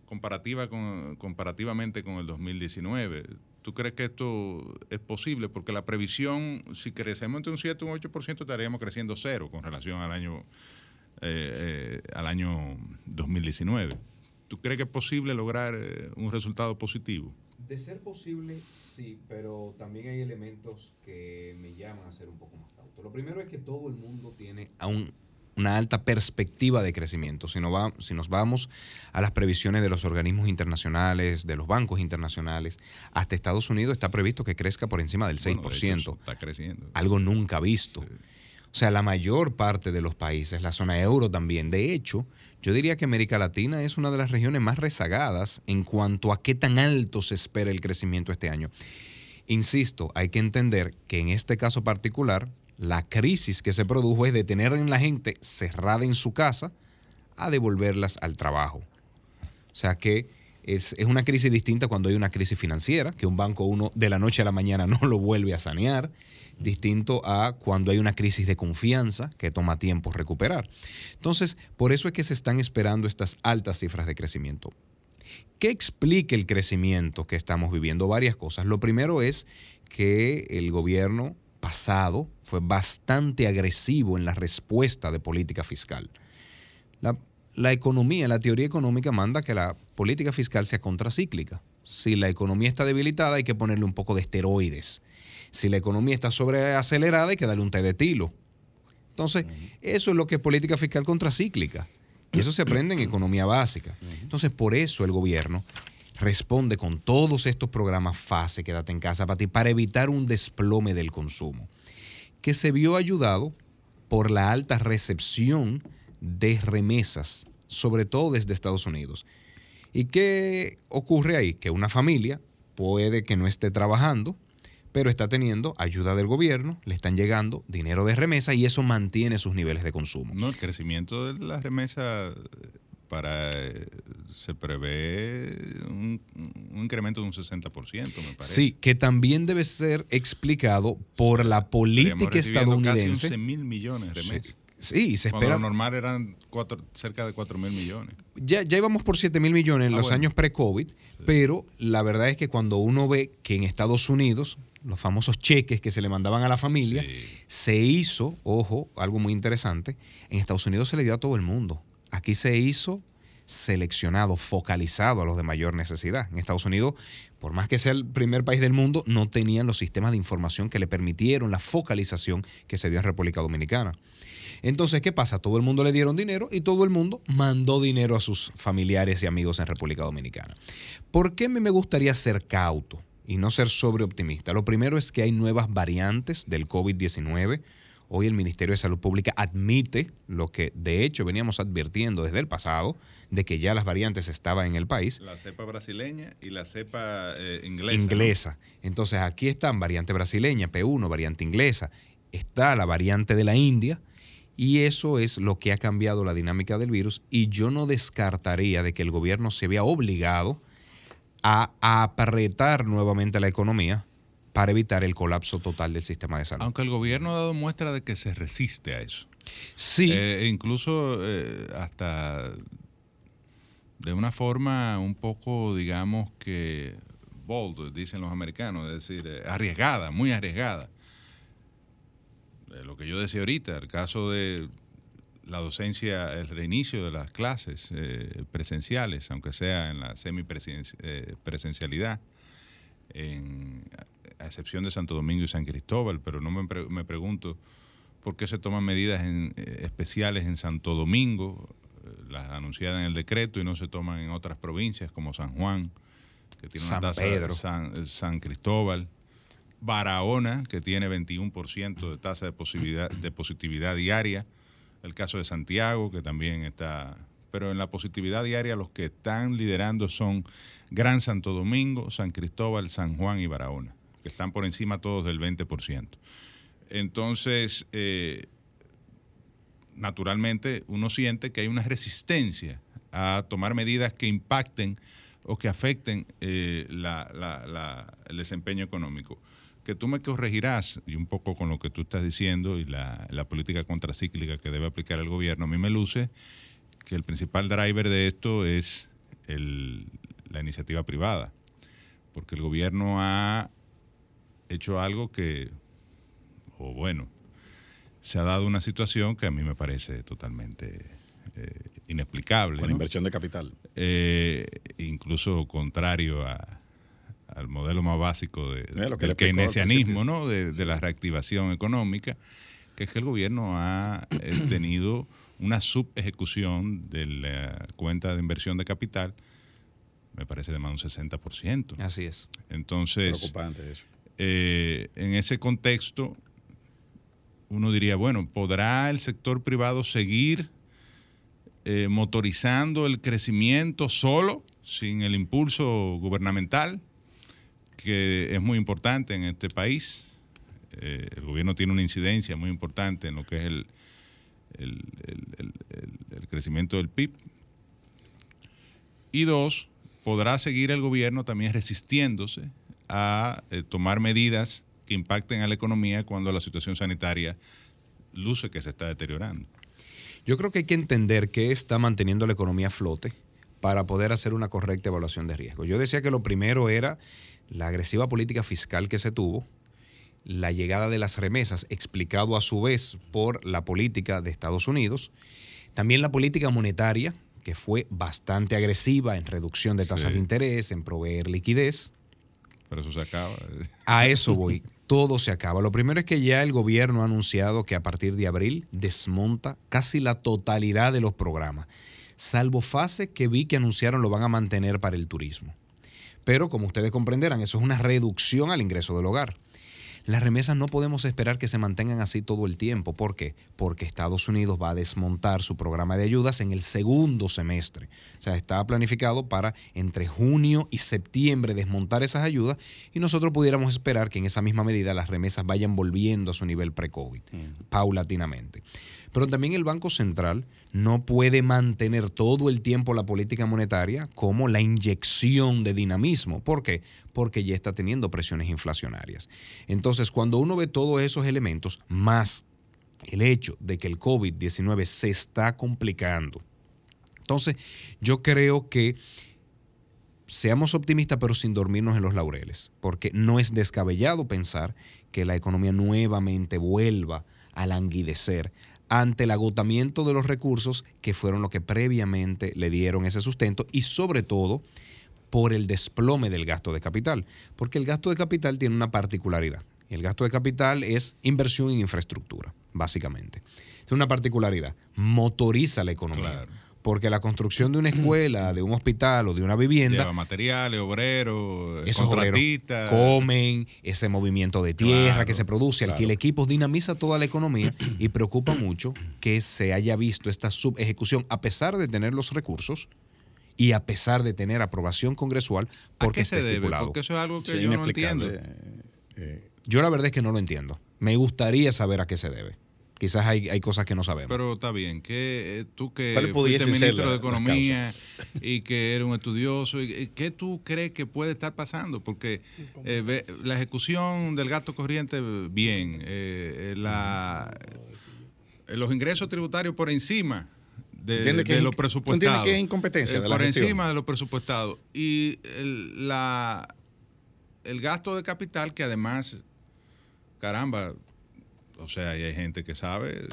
comparativa con, comparativamente con el 2019. ¿Tú crees que esto es posible? Porque la previsión, si crecemos entre un 7 y un 8%, estaríamos creciendo cero con relación al año, eh, eh, al año 2019. ¿Tú crees que es posible lograr eh, un resultado positivo? De ser posible, sí, pero también hay elementos que me llaman a ser un poco más cauto. Lo primero es que todo el mundo tiene a un- una alta perspectiva de crecimiento. Si, no va- si nos vamos a las previsiones de los organismos internacionales, de los bancos internacionales, hasta Estados Unidos está previsto que crezca por encima del 6%. Bueno, de hecho, está creciendo. algo nunca visto. O sea, la mayor parte de los países, la zona euro también. De hecho, yo diría que América Latina es una de las regiones más rezagadas en cuanto a qué tan alto se espera el crecimiento este año. Insisto, hay que entender que en este caso particular, la crisis que se produjo es de tener a la gente cerrada en su casa a devolverlas al trabajo. O sea que es, es una crisis distinta cuando hay una crisis financiera, que un banco uno de la noche a la mañana (laughs) no lo vuelve a sanear, distinto a cuando hay una crisis de confianza que toma tiempo recuperar. Entonces, por eso es que se están esperando estas altas cifras de crecimiento. ¿Qué explica el crecimiento que estamos viviendo? Varias cosas. Lo primero es que el gobierno pasado fue bastante agresivo en la respuesta de política fiscal. La, la economía, la teoría económica manda que la política fiscal sea contracíclica. Si la economía está debilitada hay que ponerle un poco de esteroides. Si la economía está sobreacelerada hay que darle un té de tilo. Entonces, eso es lo que es política fiscal contracíclica. Y eso se aprende en economía básica. Entonces, por eso el gobierno responde con todos estos programas FASE, quédate en casa para ti, para evitar un desplome del consumo, que se vio ayudado por la alta recepción de remesas, sobre todo desde Estados Unidos. ¿Y qué ocurre ahí? Que una familia puede que no esté trabajando, pero está teniendo ayuda del gobierno, le están llegando dinero de remesa y eso mantiene sus niveles de consumo. No, el crecimiento de la remesa para eh, se prevé un, un incremento de un 60%, me parece. Sí, que también debe ser explicado por la política estadounidense. Casi 11 mil millones de remesas. Sí, se Cuando espera. lo normal eran cuatro, cerca de 4 mil millones. Ya, ya íbamos por 7 mil millones en Ah, los bueno. años pre-COVID, pero la verdad es que cuando uno ve que en Estados Unidos los famosos cheques que se le mandaban a la familia, se hizo, ojo, algo muy interesante, en Estados Unidos se le dio a todo el mundo. Aquí se hizo seleccionado, focalizado a los de mayor necesidad. En Estados Unidos, por más que sea el primer país del mundo, no tenían los sistemas de información que le permitieron la focalización que se dio en República Dominicana. Entonces, ¿qué pasa? Todo el mundo le dieron dinero y todo el mundo mandó dinero a sus familiares y amigos en República Dominicana. ¿Por qué me me gustaría ser cauto y no ser sobreoptimista? Lo primero es que hay nuevas variantes del COVID-19. Hoy el Ministerio de Salud Pública admite lo que de hecho veníamos advirtiendo desde el pasado, de que ya las variantes estaban en el país. La cepa brasileña y la cepa eh, inglesa. ¿no? Inglesa. Entonces aquí están variante brasileña, P1, variante inglesa, está la variante de la India y eso es lo que ha cambiado la dinámica del virus y yo no descartaría de que el gobierno se vea obligado a, apretar nuevamente la economía para evitar el colapso total del sistema de salud. Aunque el gobierno ha dado muestra de que se resiste a eso. Sí. Eh, incluso eh, hasta de una forma un poco, digamos que bold, dicen los americanos, es decir, eh, arriesgada, muy arriesgada. Eh, lo que yo decía ahorita, el caso de la docencia, el reinicio de las clases eh, presenciales, aunque sea en la semipresencialidad, en, a excepción de Santo Domingo y San Cristóbal, pero no me, pre- me pregunto por qué se toman medidas en- eh, especiales en Santo Domingo, eh, las anunciadas en el decreto, y no se toman en otras provincias como San Juan, que tiene San una tasa Pedro. San, eh, San Cristóbal, Barahona, que tiene 21% de tasa de positividad, diaria, el caso de Santiago, que también está, pero en la positividad diaria los que están liderando son Gran Santo Domingo, San Cristóbal, San Juan y Barahona, que están por encima todos del 20%. Entonces, eh, naturalmente, uno siente que hay una resistencia a tomar medidas que impacten o que afecten eh, el desempeño económico. Que tú me corregirás, y un poco con lo que tú estás diciendo y la, la política contracíclica que debe aplicar el gobierno, a mí me luce que el principal driver de esto es el- la iniciativa privada, porque el gobierno ha hecho algo que, o bueno, se ha dado una situación que a mí me parece totalmente eh, inexplicable. Con ¿no? inversión de capital. Eh, incluso contrario a- al modelo más básico de, Eh, lo que del keynesianismo, ¿no? de, de la reactivación económica, que es que el gobierno ha eh, (clears throat) tenido una subejecución de la cuenta de inversión de capital, me parece de más de un 60%. Así es. Entonces, Preocupante eso. eh, en ese contexto, uno diría, bueno, ¿podrá el sector privado seguir eh, motorizando el crecimiento solo, sin el impulso gubernamental, que es muy importante en este país? Eh, el gobierno tiene una incidencia muy importante en lo que es el, el- crecimiento del PIB. Y dos, podrá seguir el gobierno también resistiéndose a eh, tomar medidas que impacten a la economía cuando la situación sanitaria luce que se está deteriorando. Yo creo que hay que entender qué está manteniendo la economía a flote para poder hacer una correcta evaluación de riesgo. Yo decía que lo primero era la agresiva política fiscal que se tuvo, la llegada de las remesas, explicado a su vez por la política de Estados Unidos, también la política monetaria, que fue bastante agresiva en reducción de tasas Sí. de interés, en proveer liquidez. Pero eso se acaba. (laughs) A eso voy. Todo se acaba. Lo primero es que ya el gobierno ha anunciado que a partir de abril desmonta casi la totalidad de los programas, salvo fase que vi que anunciaron lo van a mantener para el turismo. Pero como ustedes comprenderán, eso es una reducción al ingreso del hogar. Las remesas no podemos esperar que se mantengan así todo el tiempo. ¿Por qué? Porque Estados Unidos va a desmontar su programa de ayudas en el segundo semestre. O sea, está planificado para entre junio y septiembre desmontar esas ayudas y nosotros pudiéramos esperar que en esa misma medida las remesas vayan volviendo a su nivel pre-COVID, paulatinamente. Pero también el Banco Central no puede mantener todo el tiempo la política monetaria como la inyección de dinamismo. ¿Por qué? Porque ya está teniendo presiones inflacionarias. Entonces, cuando uno ve todos esos elementos, más el hecho de que el COVID-19 se está complicando, entonces yo creo que seamos optimistas pero sin dormirnos en los laureles, porque no es descabellado pensar que la economía nuevamente vuelva a languidecer ante el agotamiento de los recursos que fueron lo que previamente le dieron ese sustento y sobre todo por el desplome del gasto de capital, porque el gasto de capital tiene una particularidad. El gasto de capital es inversión en infraestructura, básicamente. Tiene una particularidad, motoriza la economía. Porque la construcción de una (clears throat) escuela, de un hospital o de una vivienda Lleva materiales, obreros, esos obreros contratistas. comen, ese movimiento de tierra Claro, que se produce, alquila claro. equipos, dinamiza toda la economía y preocupa mucho que se haya visto esta subejecución a pesar de tener los recursos y a pesar de tener aprobación congresual ¿A porque qué está se debe? estipulado. Porque eso es algo que Sí, yo no entiendo. Yo la verdad es que no lo entiendo. Me gustaría saber a qué se debe. Quizás hay, hay cosas que no sabemos. Pero está bien, que eh, tú que ¿Cuáles fuiste ministro la- de Economía y que eres un estudioso, y- y ¿qué tú crees que puede estar pasando? Porque eh, ve- la ejecución del gasto corriente, bien, eh, eh, la, eh, los ingresos tributarios por encima de, ¿Entiendes que de lo presupuestado. entiendes que es incompetencia de la por gestión? encima de lo presupuestado. Y el, la, el gasto de capital que además, caramba, o sea, y hay gente que sabe,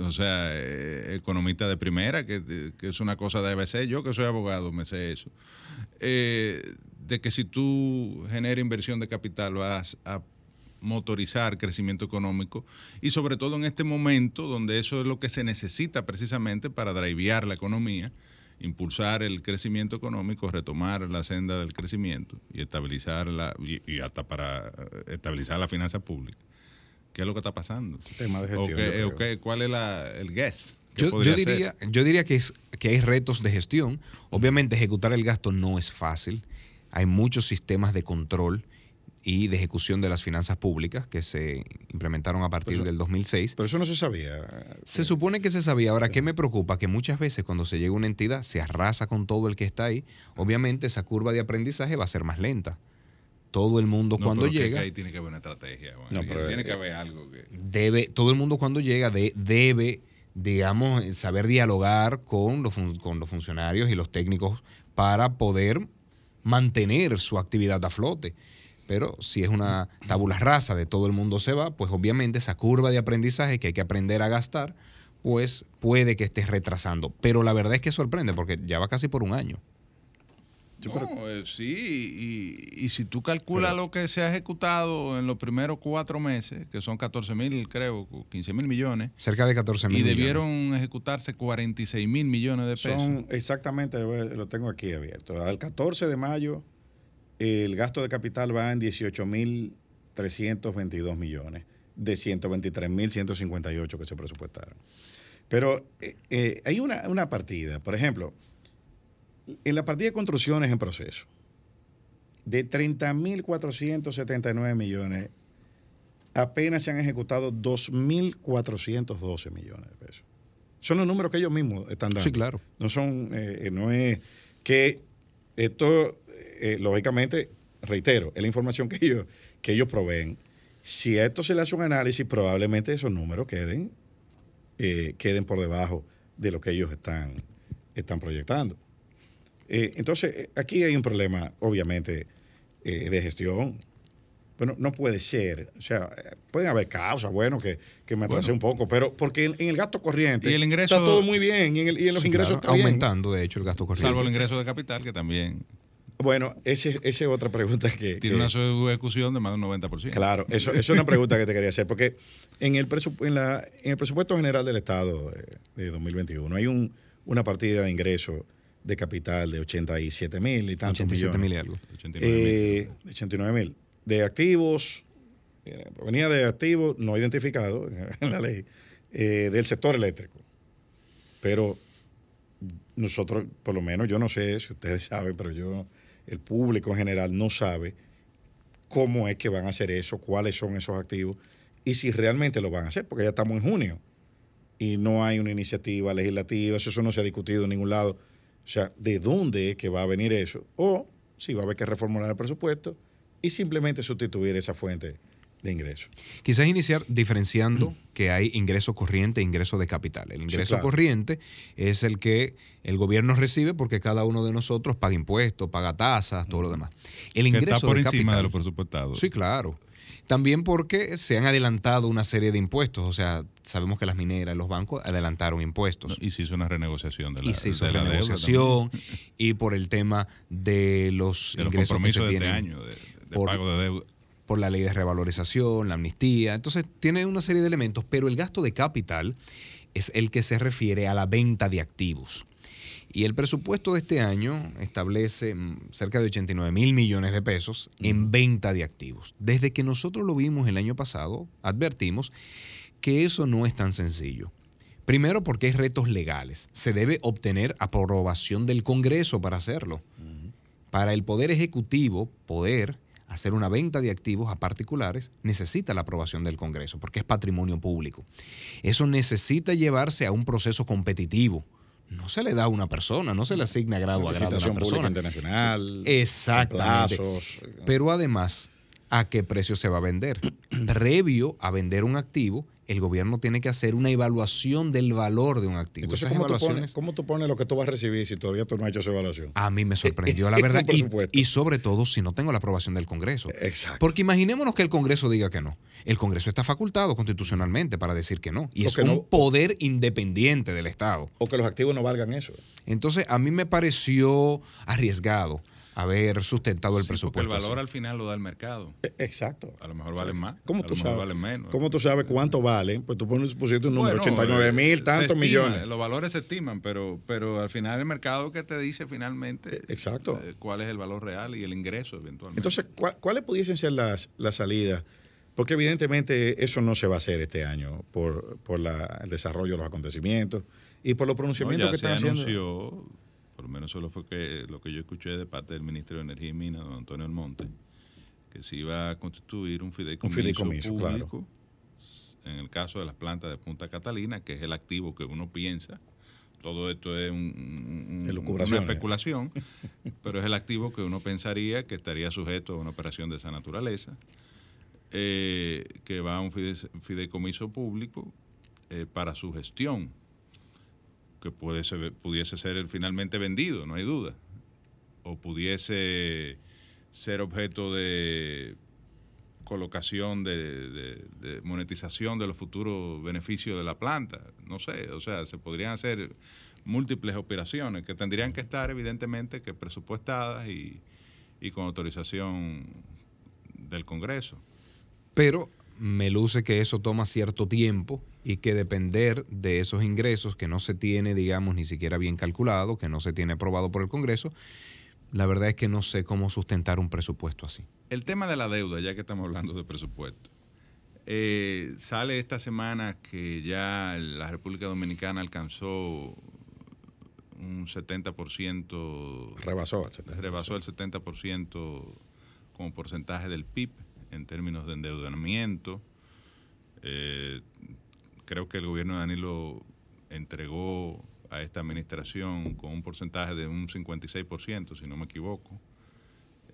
o sea, eh, economista de primera, que, es una cosa debe ser. Yo que soy abogado me sé eso. Eh, de que si tú generas inversión de capital vas a motorizar crecimiento económico y sobre todo en este momento donde eso es lo que se necesita precisamente para drivear la economía, impulsar el crecimiento económico, retomar la senda del crecimiento y estabilizar la y, y hasta para eh, estabilizar la finanza pública. ¿Qué es lo que está pasando? Tema de ¿O gestión, qué- yo o qué- ¿Cuál es la- el guess? ¿Qué Yo, ser? diría, yo diría que, es, que hay retos de gestión. Obviamente ejecutar el gasto no es fácil. Hay muchos sistemas de control y de ejecución de las finanzas públicas que se implementaron a partir Pero del 2006. Pero eso no se sabía. Se supone que se sabía. Ahora, ¿qué me preocupa? Que muchas veces cuando se llega a una entidad se arrasa con todo el que está ahí. Obviamente esa curva de aprendizaje va a ser más lenta. Todo el mundo No, cuando pero llega... que ahí tiene que haber una estrategia. Juan. No, pero, tiene eh, que haber algo que... debe, todo el mundo cuando llega de- debe, digamos, saber dialogar con los, con los funcionarios y los técnicos para poder mantener su actividad a flote. Pero si es una tabula rasa de todo el mundo se va, pues obviamente esa curva de aprendizaje que hay que aprender a gastar, pues puede que esté retrasando. Pero la verdad es que sorprende porque ya va casi por un año. No, eh, sí, y, y si tú calculas lo que se ha ejecutado en los primeros cuatro meses, que son 14 mil, creo, 15 mil millones, Cerca de 14 mil y debieron ejecutarse 46 mil millones de pesos. Son exactamente, lo tengo aquí abierto. Al 14 de mayo, el gasto de capital va en 18.322 millones, de 123.158 que se presupuestaron. Pero eh, eh, hay una, una partida, por ejemplo, en la partida de construcciones en proceso, de 30.479 millones, apenas se han ejecutado 2.412 millones de pesos. Son los números que ellos mismos están dando. Sí, claro. No son, eh, no es que esto, eh, lógicamente, reitero, es la información que ellos, que ellos proveen. Si a esto se le hace un análisis, probablemente esos números queden, eh, queden por debajo de lo que ellos están, están proyectando. Eh, entonces, eh, aquí hay un problema, obviamente, eh, de gestión. Bueno, no puede ser. O sea, eh, pueden haber causas, bueno, que, que me atrasé Bueno. un poco, pero porque en, en el gasto corriente Y el ingreso- está todo muy bien y en, el- y en los Sí, ingresos claro, está bien. aumentando, de hecho, el gasto corriente. Salvo el ingreso de capital, que también Bueno, ese- esa es otra pregunta que... tiene que- una ejecución de más del 90%. Claro, eso, eso es una pregunta que te quería hacer, porque en el, presupu- en la- en el presupuesto general del Estado de, de 2021 hay un, una partida de ingreso de capital de 87 mil y tantos 87 mil y algo. 89 Eh, 89 mil. De activos, eh, provenía de activos no identificados (laughs) en la ley, eh, del sector eléctrico. Pero nosotros, por lo menos, yo no sé si ustedes (laughs) saben, pero yo, el público en general no sabe cómo es que van a hacer eso, cuáles son esos activos y si realmente lo van a hacer, porque ya estamos en junio y no hay una iniciativa legislativa, eso no se ha discutido en ningún lado. O sea, ¿de dónde es que va a venir eso? O si va a haber que reformular el presupuesto y simplemente sustituir esa fuente de ingresos. Quizás iniciar diferenciando (clears throat) que hay ingreso corriente e ingreso de capital. El ingreso claro. corriente es el que el gobierno recibe porque cada uno de nosotros paga impuestos, paga tasas, todo lo demás. El Que ingreso está por de encima capital, de lo presupuestado. Sí, claro. También porque se han adelantado una serie de impuestos. O sea, sabemos que las mineras, los bancos adelantaron impuestos. Y se hizo una renegociación de la, y se hizo de renegociación y por el tema de los De los ingresos que se de este tienen año, de, de por- pago de deuda. por la ley de revalorización, la amnistía. Entonces, tiene una serie de elementos, pero el gasto de capital es el que se refiere a la venta de activos. Y el presupuesto de este año establece mm, cerca de 89 mil millones de pesos en venta de activos. Desde que nosotros lo vimos el año pasado, advertimos que eso no es tan sencillo. Primero porque hay retos legales. Se debe obtener aprobación del Congreso para hacerlo. Para el Poder Ejecutivo poder hacer una venta de activos a particulares, necesita la aprobación del Congreso, porque es patrimonio público. Eso necesita llevarse a un proceso competitivo. No se le da a una persona, no se le asigna grado a grado a una persona. internacional, Exactamente. plazos. Pero además, ¿a qué precio se va a vender? (clears throat) Previo a vender un activo, el gobierno tiene que hacer una evaluación del valor de un activo. Entonces, ¿cómo tú, pones, cómo tú pones lo que tú vas a recibir si todavía tú no has hecho esa evaluación? a mí me sorprendió, la (laughs) verdad. Y, sobre todo si no tengo la aprobación del Congreso. Exacto. Porque imaginémonos que el Congreso diga que no. El Congreso está facultado constitucionalmente para decir que no. Y O es un no. poder independiente del Estado. O que los activos no valgan eso. Entonces, a mí me pareció arriesgado haber sustentado el Sí, porque presupuesto. el valor así. al final lo da el mercado. Exacto. A lo mejor valen más. ¿Cómo a tú lo mejor sabes? valen menos. ¿Cómo tú sabes cuánto valen? Pues tú pones, pusiste un número, Bueno, 89 eh, mil, tantos estima, millones. Los valores se estiman, pero, pero al final el mercado que te dice finalmente Exacto. eh, cuál es el valor real y el ingreso eventualmente. Entonces, ¿cuál- ¿cuáles pudiesen ser las, las salidas? Porque evidentemente eso no se va a hacer este año por, por la- el desarrollo de los acontecimientos y por los No, pronunciamientos ya que se están haciendo. Por lo menos eso fue que, lo que yo escuché de parte del ministro de Energía y Minas, don Antonio Almonte, que se iba a constituir un fideicomiso, fideicomiso, claro. público en el caso de las plantas de Punta Catalina, que es el activo que uno piensa. Todo esto es un- un- un- una especulación, (laughs) pero es el activo que uno pensaría que estaría sujeto a una operación de esa naturaleza, eh, que va a un fide- fideicomiso público eh, para su gestión que puede ser- pudiese ser finalmente vendido, no hay duda, o pudiese ser objeto de colocación de, de- de monetización de los futuros beneficios de la planta, no sé, o sea, se podrían hacer múltiples operaciones que tendrían que estar evidentemente que presupuestadas y, y con autorización del Congreso. Pero me luce que eso toma cierto tiempo y que depender de esos ingresos que no se tiene, digamos, ni siquiera bien calculado, que no se tiene aprobado por el Congreso, la verdad es que no sé cómo sustentar un presupuesto así. El tema de la deuda, ya que estamos hablando de presupuesto, eh, sale esta semana que ya la República Dominicana alcanzó un 70%, Rebasó el 70%. rebasó el 70% como porcentaje del PIB en términos de endeudamiento. Eh, creo que el gobierno de Danilo entregó a esta administración con un porcentaje de un 56%, si no me equivoco.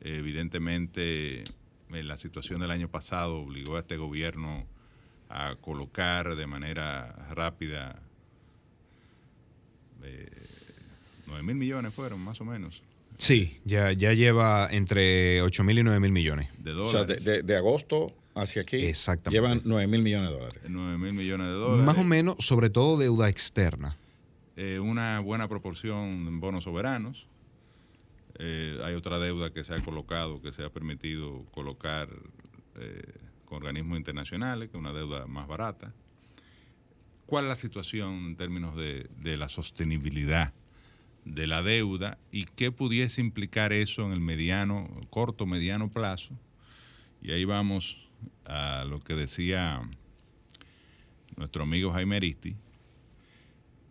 Evidentemente, eh, la situación del año pasado obligó a este gobierno a colocar de manera rápida eh, 9 mil millones fueron más o menos Sí, ya, ya lleva entre 8 mil y 9 mil millones. de O sea, de, dólares. de- de agosto hacia aquí Exactamente. llevan 9 mil millones de dólares. 9 mil millones de dólares. Más o menos, sobre todo deuda externa. Eh, una buena proporción en bonos soberanos. Eh, hay otra deuda que se ha colocado, que se ha permitido colocar eh, con organismos internacionales, que es una deuda más barata. ¿Cuál es la situación en términos de, de la sostenibilidad de la deuda y qué pudiese implicar eso en el mediano, corto, mediano plazo? Y ahí vamos a lo que decía nuestro amigo Jaime Aristi,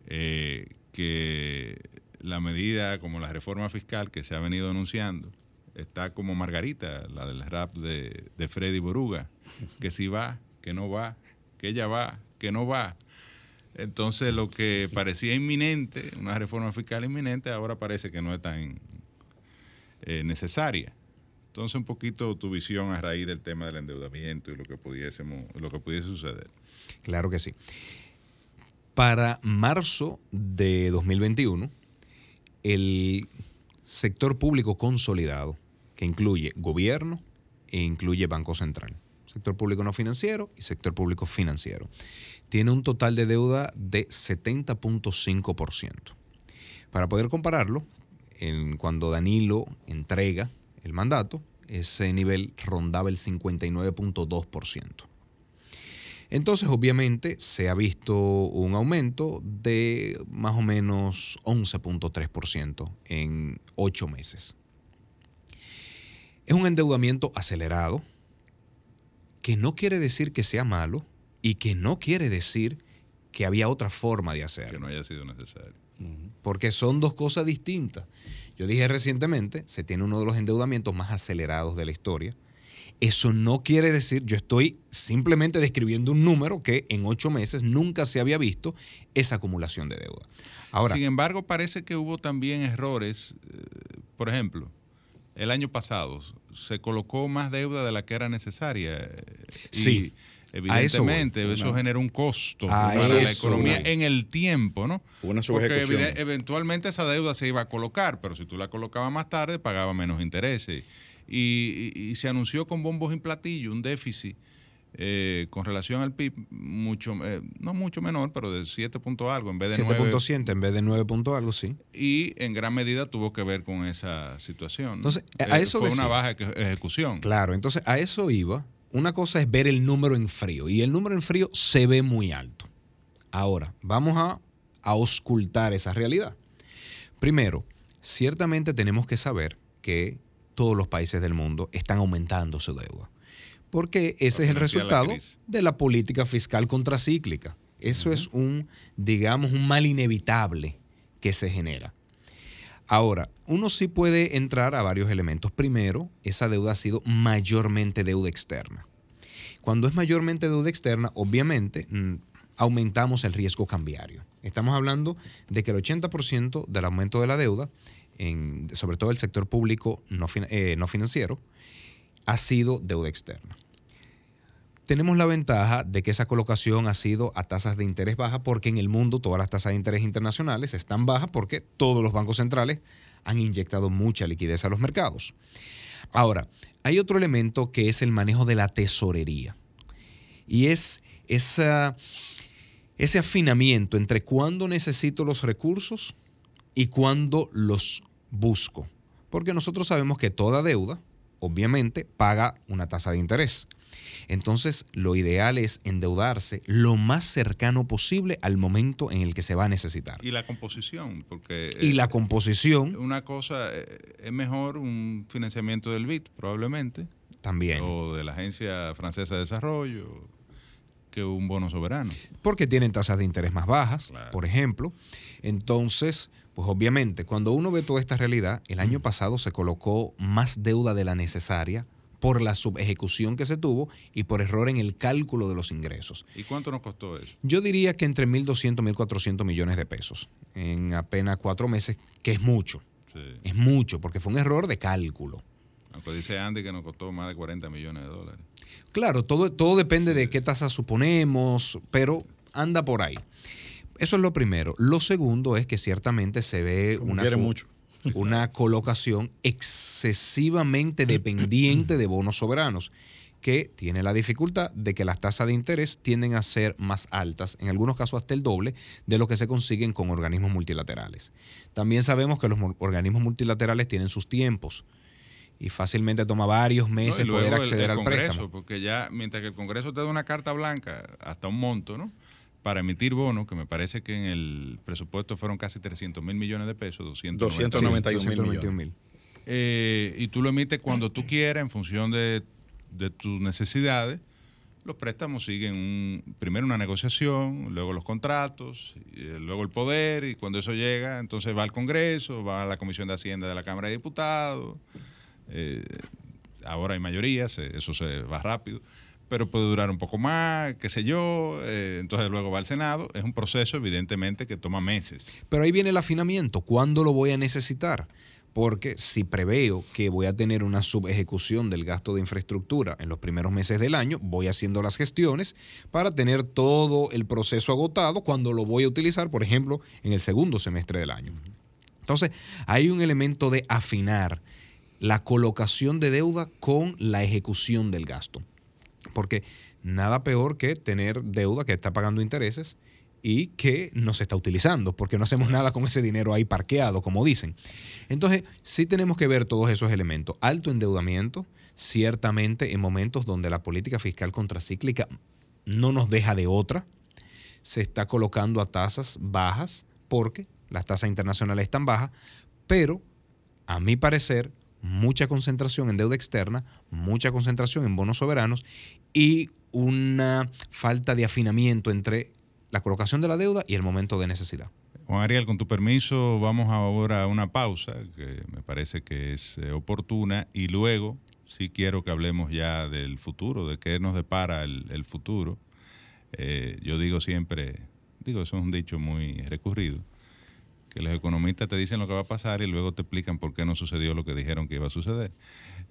eh, que la medida como la reforma fiscal que se ha venido anunciando está como Margarita, la del rap de, de Freddy Boruga, que si va, que no va, que ella va, que no va. Entonces lo que parecía inminente, una reforma fiscal inminente, ahora parece que no es tan eh, necesaria. Entonces un poquito tu visión a raíz del tema del endeudamiento y lo que pudiésemos, lo que pudiese suceder. Claro que sí. Para marzo de 2021, el sector público consolidado, que incluye gobierno e incluye Banco Central, sector público no financiero y sector público financiero, tiene un total de deuda de 70.5%. Para poder compararlo, cuando Danilo entrega el mandato, ese nivel rondaba el 59.2%. Entonces, obviamente, se ha visto un aumento de más o menos 11.3% en ocho meses. Es un endeudamiento acelerado, que no quiere decir que sea malo y que no quiere decir que había otra forma de hacerlo. Que no haya sido necesario. Porque son dos cosas distintas. Yo dije recientemente, se tiene uno de los endeudamientos más acelerados de la historia. Eso no quiere decir, yo estoy simplemente describiendo un número que en ocho meses nunca se había visto esa acumulación de deuda. Ahora, Sin embargo, parece que hubo también errores. eh, Por ejemplo, el año pasado se colocó más deuda de la que era necesaria. eh, y Sí, a eso voy. Evidentemente, eso, generó un costo A para la economía en el tiempo, ¿no? Una Porque eventualmente esa deuda se iba a colocar, pero si tú la colocabas más tarde, pagaba menos intereses. Y, y- y se anunció con bombos y platillos un déficit eh, con relación al PIB, mucho, eh, no mucho menor, pero de 7 punto algo en vez de 9. 7.7 en vez de 9 punto algo, sí. Y en gran medida tuvo que ver con esa situación. Entonces, a Eh, eso fue decía. una baja eje- ejecución. Claro, entonces a eso iba. Una cosa es ver el número en frío y el número en frío se ve muy alto. Ahora, vamos a, a auscultar esa realidad. Primero, ciertamente tenemos que saber que todos los países del mundo están aumentando su deuda. Porque ese es el la resultado de la política fiscal contracíclica. Eso es un, digamos, un mal inevitable que se genera. Ahora, uno sí puede entrar a varios elementos. Primero, esa deuda ha sido mayormente deuda externa. Cuando es mayormente deuda externa, obviamente mm, aumentamos el riesgo cambiario. Estamos hablando de que el 80% del aumento de la deuda, sobre todo el sector público no, eh, no financiero, ha sido deuda externa. Tenemos la ventaja de que esa colocación ha sido a tasas de interés bajas porque en el mundo todas las tasas de interés internacionales están bajas porque todos los bancos centrales han inyectado mucha liquidez a los mercados. Ahora, hay otro elemento que es el manejo de la tesorería y es ese afinamiento entre cuándo necesito los recursos y cuándo los busco. Porque nosotros sabemos que toda deuda, obviamente, paga una tasa de interés. Entonces, lo ideal es endeudarse lo más cercano posible al momento en el que se va a necesitar. Y la composición, porque... Y eh, la composición Una cosa, eh, es mejor un financiamiento del BID, probablemente, también. o de la Agencia Francesa de Desarrollo, que un bono soberano. porque tienen tasas de interés más bajas, Claro. por ejemplo. Entonces, pues obviamente, cuando uno ve toda esta realidad, el año pasado se colocó más deuda de la necesaria por la subejecución que se tuvo y por error en el cálculo de los ingresos. ¿Y cuánto nos costó eso? Yo diría que entre 1.200 y 1.400 millones de pesos en apenas cuatro meses, que es mucho. Sí. Es mucho, porque fue un error de cálculo. Aunque dice Andy que nos costó más de 40 millones de dólares. Claro, todo, todo depende de qué tasa suponemos, pero anda por ahí. Eso es lo primero. Lo segundo es que ciertamente se ve Como una, mucho. Una colocación excesivamente dependiente de bonos soberanos, que tiene la dificultad de que las tasas de interés tienden a ser más altas, en algunos casos hasta el doble, de lo que se consiguen con organismos multilaterales. También sabemos que los mo- organismos multilaterales tienen sus tiempos y fácilmente toma varios meses poder el- acceder el al Congreso, préstamo. Porque ya, mientras que el Congreso te da una carta blanca hasta un monto, ¿no? Para emitir bonos, que me parece que en el presupuesto fueron casi 300 mil millones de pesos, 290. 291 mil 291 millones. mil. Eh, y tú lo emites cuando tú quieras, en función de, de tus necesidades. Los préstamos siguen un- primero una negociación, luego los contratos, y, eh, luego el poder, y cuando eso llega, entonces va al Congreso, va a la Comisión de Hacienda de la Cámara de Diputados. Eh, ahora hay mayorías, eso se va rápido, pero puede durar un poco más, qué sé yo, eh, entonces luego va al Senado. Es un proceso, evidentemente, que toma meses. Pero ahí viene el afinamiento. ¿Cuándo lo voy a necesitar? Porque si preveo que voy a tener una subejecución del gasto de infraestructura en los primeros meses del año, voy haciendo las gestiones para tener todo el proceso agotado cuando lo voy a utilizar, por ejemplo, en el segundo semestre del año. Entonces, hay un elemento de afinar la colocación de deuda con la ejecución del gasto. Porque nada peor que tener deuda que está pagando intereses y que no se está utilizando, porque no hacemos nada con ese dinero ahí parqueado, como dicen. Entonces, sí tenemos que ver todos esos elementos. Alto endeudamiento, ciertamente en momentos donde la política fiscal contracíclica no nos deja de otra, se está colocando a tasas bajas, porque las tasas internacionales están bajas, pero a mi parecer, mucha concentración en deuda externa, mucha concentración en bonos soberanos y una falta de afinamiento entre la colocación de la deuda y el momento de necesidad. Juan Ariel, con tu permiso, vamos ahora a una pausa que me parece que es eh, oportuna y luego sí quiero que hablemos ya del futuro, de qué nos depara el, futuro. Eh, yo digo siempre, digo, eso es un dicho muy recurrido, que los economistas te dicen lo que va a pasar y luego te explican por qué no sucedió lo que dijeron que iba a suceder.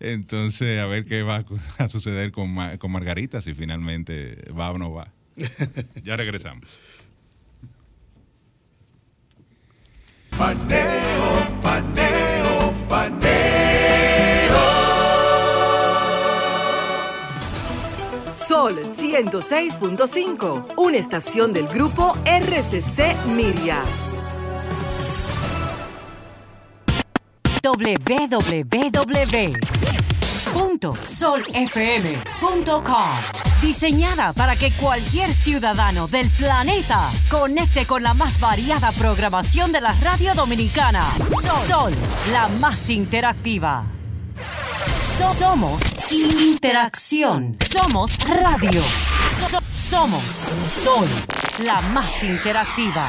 Entonces, a ver qué va a (laughs) suceder con, con Margarita, si finalmente va o no va. (laughs) ya regresamos. Paneo, paneo, paneo. Sol 106.5, una estación del grupo RCC Miria. www.solfm.com Diseñada para que cualquier ciudadano del planeta conecte con la más variada programación de la radio dominicana. Sol, la más interactiva. So- somos interacción. Somos radio. So- somos Sol, la más interactiva.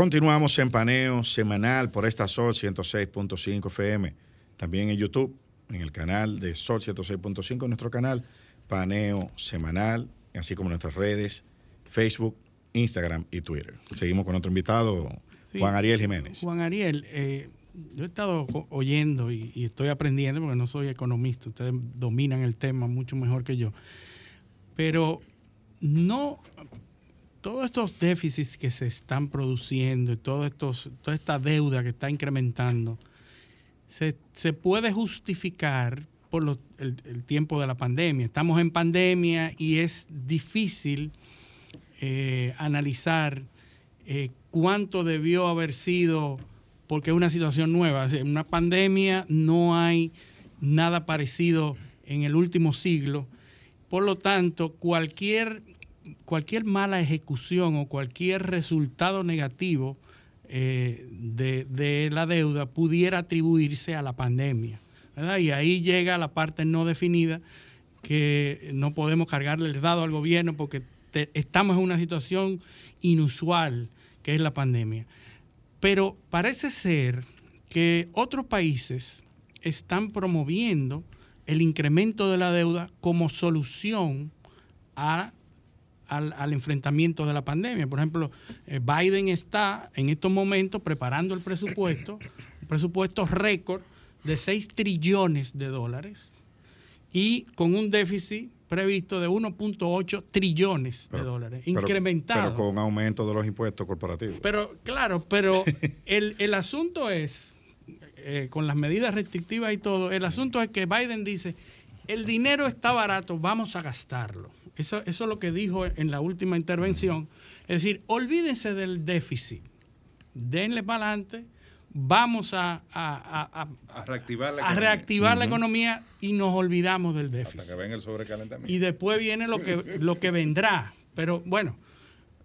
Continuamos en paneo semanal por esta Sol 106.5 FM. También en YouTube, en el canal de Sol 106.5, nuestro canal Paneo Semanal, así como nuestras redes, Facebook, Instagram y Twitter. Seguimos con otro invitado, Sí. Juan Ariel Jiménez. Juan Ariel, eh, yo he estado oyendo y, y estoy aprendiendo porque no soy economista, ustedes dominan el tema mucho mejor que yo, pero no, todos estos déficits que se están produciendo y todo estos, toda esta deuda que está incrementando, se, se puede justificar por los- el, tiempo de la pandemia. Estamos en pandemia y es difícil eh, analizar eh, cuánto debió haber sido, porque es una situación nueva. En una pandemia no hay nada parecido en el último siglo. Por lo tanto, cualquier, cualquier mala ejecución o cualquier resultado negativo eh, de, de la deuda pudiera atribuirse a la pandemia. Y ahí llega la parte no definida que no podemos cargarle el dado al gobierno porque estamos en una situación inusual que es la pandemia. Pero parece ser que otros países están promoviendo el incremento de la deuda como solución a- al, al enfrentamiento de la pandemia. Por ejemplo, eh, Biden está en estos momentos preparando el presupuesto, un presupuesto récord de 6 trillones de dólares y con un déficit previsto de 1.8 trillones de dólares, Pero- incrementado. Pero con aumento de los impuestos corporativos. Pero claro, pero (laughs) el, el asunto es, eh, con las medidas restrictivas y todo, el asunto es que Biden dice, el dinero está barato, vamos a gastarlo. Eso, eso es lo que dijo en la última intervención. Es decir, olvídense del déficit, denle para adelante, vamos a, a- a- a- A reactivar la a economía. reactivar la Ujú. economía y nos olvidamos del déficit. Hasta que venga el sobrecalentamiento. Y después viene lo que, (laughs) lo que vendrá. Pero bueno,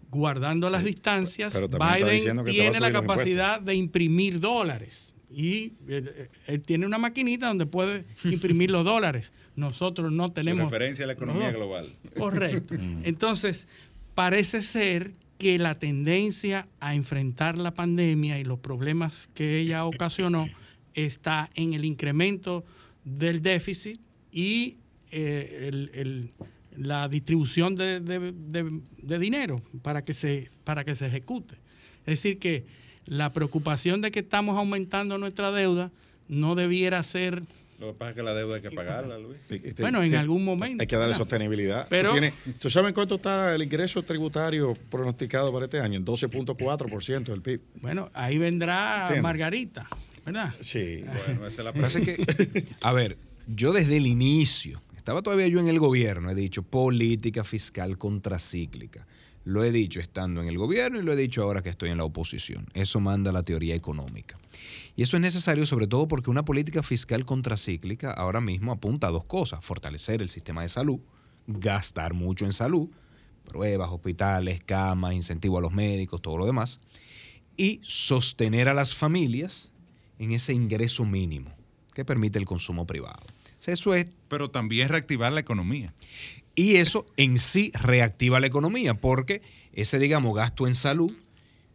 guardando las distancias, Biden tiene la capacidad de imprimir dólares. Y él, él tiene una maquinita donde puede (laughs) imprimir los dólares. Nosotros no tenemos... referencia a la economía No. global. Correcto. (laughs) Entonces, parece ser que la tendencia a enfrentar la pandemia y los problemas que ella ocasionó está en el incremento del déficit y eh, el- el- la distribución de, de- de- de dinero para que, se, para que se ejecute. Es decir, que la preocupación de que estamos aumentando nuestra deuda no debiera ser Lo que pasa es que la deuda hay que pagarla, Luis. Bueno, en algún momento. Hay que darle sostenibilidad. Pero- ¿Tú, tienes- ¿Tú sabes cuánto está el ingreso tributario pronosticado para este año? En 12.4% del PIB. Bueno, ahí vendrá ¿Entiendes? Margarita, ¿verdad? Sí. Bueno, esa es la Pasa que, (laughs) a ver, yo desde el inicio, estaba todavía yo en el gobierno, he dicho política fiscal contracíclica. Lo he dicho estando en el gobierno y lo he dicho ahora que estoy en la oposición. Eso manda la teoría económica. Y eso es necesario sobre todo porque una política fiscal contracíclica ahora mismo apunta a dos cosas. Fortalecer el sistema de salud, gastar mucho en salud, pruebas, hospitales, camas, incentivo a los médicos, todo lo demás. Y sostener a las familias en ese ingreso mínimo que permite el consumo privado. Eso es Pero también reactivar la economía. Y eso en sí reactiva la economía, porque ese, digamos, gasto en salud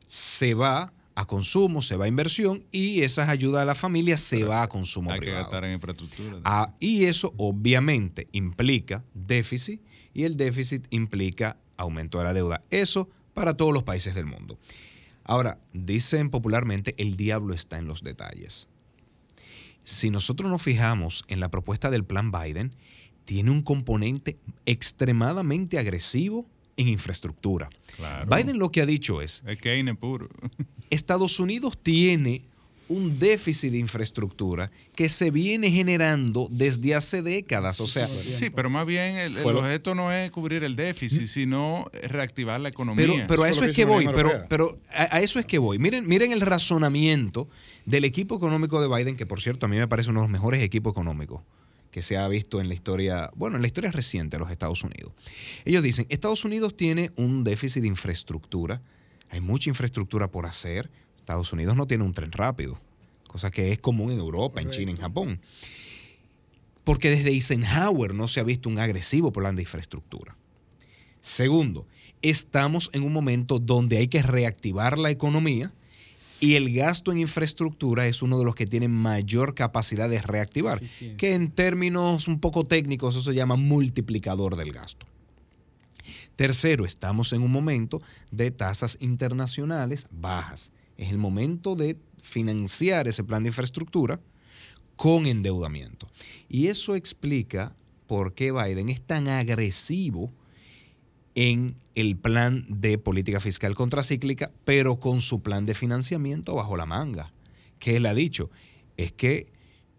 se va a consumo, se va a inversión y esas ayudas a la familia se va a consumo Hay que gastar en infraestructura. Ah, y eso obviamente implica déficit y el déficit implica aumento de la deuda. Eso para todos los países del mundo. Ahora, dicen popularmente, el diablo está en los detalles. Si nosotros nos fijamos en la propuesta del plan Biden, tiene un componente extremadamente agresivo en infraestructura. Claro. Biden lo que ha dicho es, Es puro. (laughs) Estados Unidos tiene un déficit de infraestructura que se viene generando desde hace décadas. O sea, Sí, pero más bien el, objeto no es cubrir el déficit, sino reactivar la economía. pero, pero a eso es que voy, pero, pero a, a eso es que voy. Miren, miren el razonamiento del equipo económico de Biden, que por cierto a mí me parece uno de los mejores equipos económicos que se ha visto en la historia, bueno, en la historia reciente de los Estados Unidos. Ellos dicen, Estados Unidos tiene un déficit de infraestructura, hay mucha infraestructura por hacer, Estados Unidos no tiene un tren rápido, cosa que es común en Europa, en China, en Japón. Porque desde Eisenhower no se ha visto un agresivo plan de infraestructura. Segundo, estamos en un momento donde hay que reactivar la economía y el gasto en infraestructura es uno de los que tiene mayor capacidad de reactivar, que en términos un poco técnicos eso se llama multiplicador del gasto. Tercero, estamos en un momento de tasas internacionales bajas. Es el momento de financiar ese plan de infraestructura con endeudamiento. Y eso explica por qué Biden es tan agresivo en el plan de política fiscal contracíclica, pero con su plan de financiamiento bajo la manga. Que él ha dicho, es que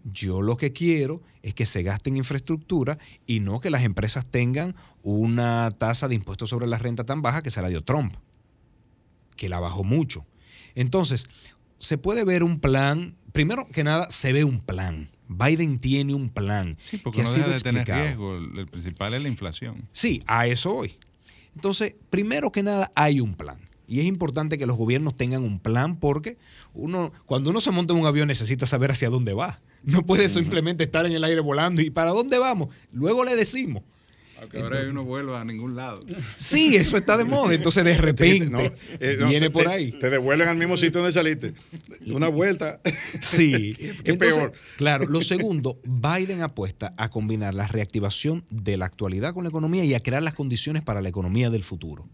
yo lo que quiero es que se gaste en infraestructura y no que las empresas tengan una tasa de impuestos sobre la renta tan baja que se la dio Trump, que la bajó mucho. Entonces, se puede ver un plan, primero que nada, se ve un plan. Biden tiene un plan Sí, porque que ha no sido deja de tener riesgo. El, principal es la inflación. Sí, a eso voy. Entonces, primero que nada, hay un plan. Y es importante que los gobiernos tengan un plan porque uno, cuando uno se monta en un avión necesita saber hacia dónde va. No puede simplemente estar en el aire volando y para dónde vamos. Luego le decimos. Aunque ahora no vuelva a ningún lado. Sí, eso está de moda. Entonces, de (laughs) repente, No, eh, no, viene te- por ahí. Te devuelven al mismo sitio donde saliste. Una vuelta. (laughs) Sí. (laughs) Entonces, peor. Claro, lo segundo, Biden apuesta a combinar la reactivación de la actualidad con la economía y a crear las condiciones para la economía del futuro.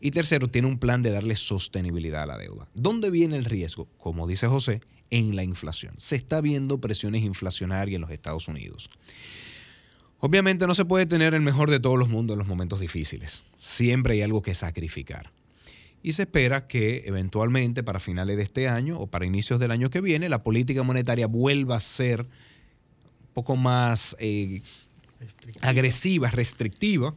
Y tercero, tiene un plan de darle sostenibilidad a la deuda. ¿Dónde viene el riesgo? Como dice José, en la inflación. Se está viendo presiones inflacionarias en los Estados Unidos. Obviamente no se puede tener el mejor de todos los mundos en los momentos difíciles. Siempre hay algo que sacrificar. Y se espera que eventualmente para finales de este año o para inicios del año que viene la política monetaria vuelva a ser un poco más eh, agresiva, restrictiva,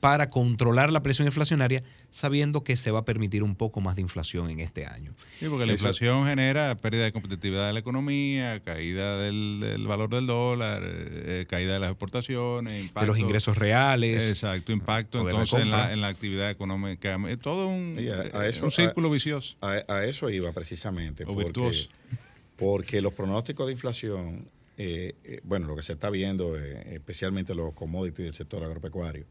para controlar la presión inflacionaria, sabiendo que se va a permitir un poco más de inflación en este año. Sí, porque la Eso- inflación genera pérdida de competitividad de la economía, caída del, del valor del dólar, eh, caída de las exportaciones, impacto, de los ingresos reales. Exacto, impacto en la, en la actividad económica. Es todo un, Y a- a eh, eso- un círculo a- vicioso. A, a eso iba precisamente. O porque, virtuoso. porque los pronósticos de inflación, eh, eh, bueno, lo que se está viendo, eh, especialmente los commodities del sector agropecuario,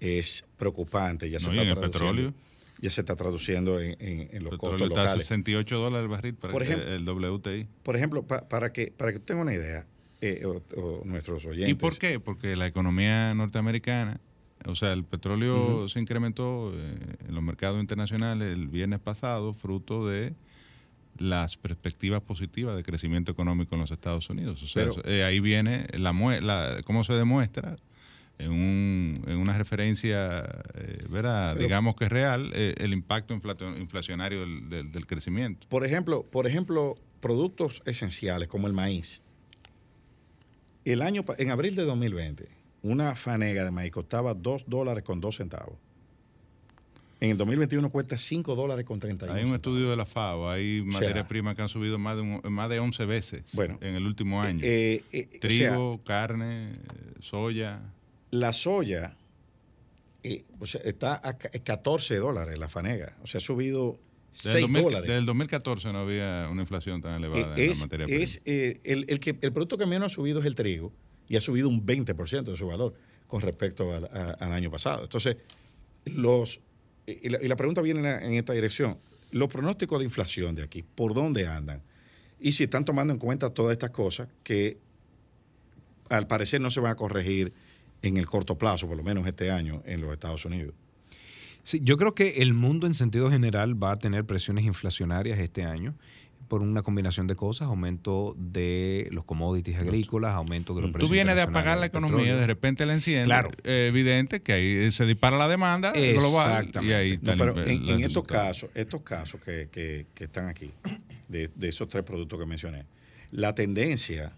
es preocupante. Ya se No, está en el traduciendo- petróleo. Ya se está traduciendo en, en- en los El costos está a locales. 68 dólares el barril para Por ejemplo- el WTI. Por ejemplo, pa- para que para que tengan una idea, eh, o, o nuestros oyentes. ¿Y por qué? Porque la economía norteamericana, o sea, el petróleo se incrementó eh, en los mercados internacionales el viernes pasado, fruto de las perspectivas positivas de crecimiento económico en los Estados Unidos. O sea, Pero- eh, ahí viene la, cómo se demuestra en, un- referencia, eh, ¿verdad? Pero- digamos que es real, eh, el impacto inflacionario del, del- del crecimiento. Por ejemplo, por ejemplo, productos esenciales como el maíz. El año, en abril de 2020, una fanega de maíz costaba 2 dólares con 2 centavos. En el 2021 cuesta 5 dólares con 31 Hay un estudio de la FAO, hay sea, materias primas que han subido más de, un- más de 11 veces Bueno, en el último año. Eh, eh, o Trigo, carne, soya. La soya eh, o sea, está a ca- 14 dólares la fanega. O sea, ha subido Desde 6 el, 2000 dólares. desde el 2014 no había una inflación tan elevada Eh, en es, la materia prima. es, eh, el, el que, el producto que menos ha subido es el trigo y ha subido un 20% de su valor con respecto al, a- al año pasado. Entonces, los, y la, y la pregunta viene en, la- en esta dirección. Los pronósticos de inflación de aquí, ¿por dónde andan? Y si están tomando en cuenta todas estas cosas que al parecer no se van a corregir en el corto plazo, por lo menos este año, en los Estados Unidos. Sí, yo creo que el mundo en sentido general va a tener presiones inflacionarias este año por una combinación de cosas, aumento de los commodities agrícolas, aumento de los precios Tú vienes de apagar la economía, petróleo. de repente la enciendes. Claro. Eh, evidente que ahí se dispara la demanda global. Y ahí No, está pero el- en, en estos casos, estos casos que, que- que están aquí, de, de esos tres productos que mencioné, la tendencia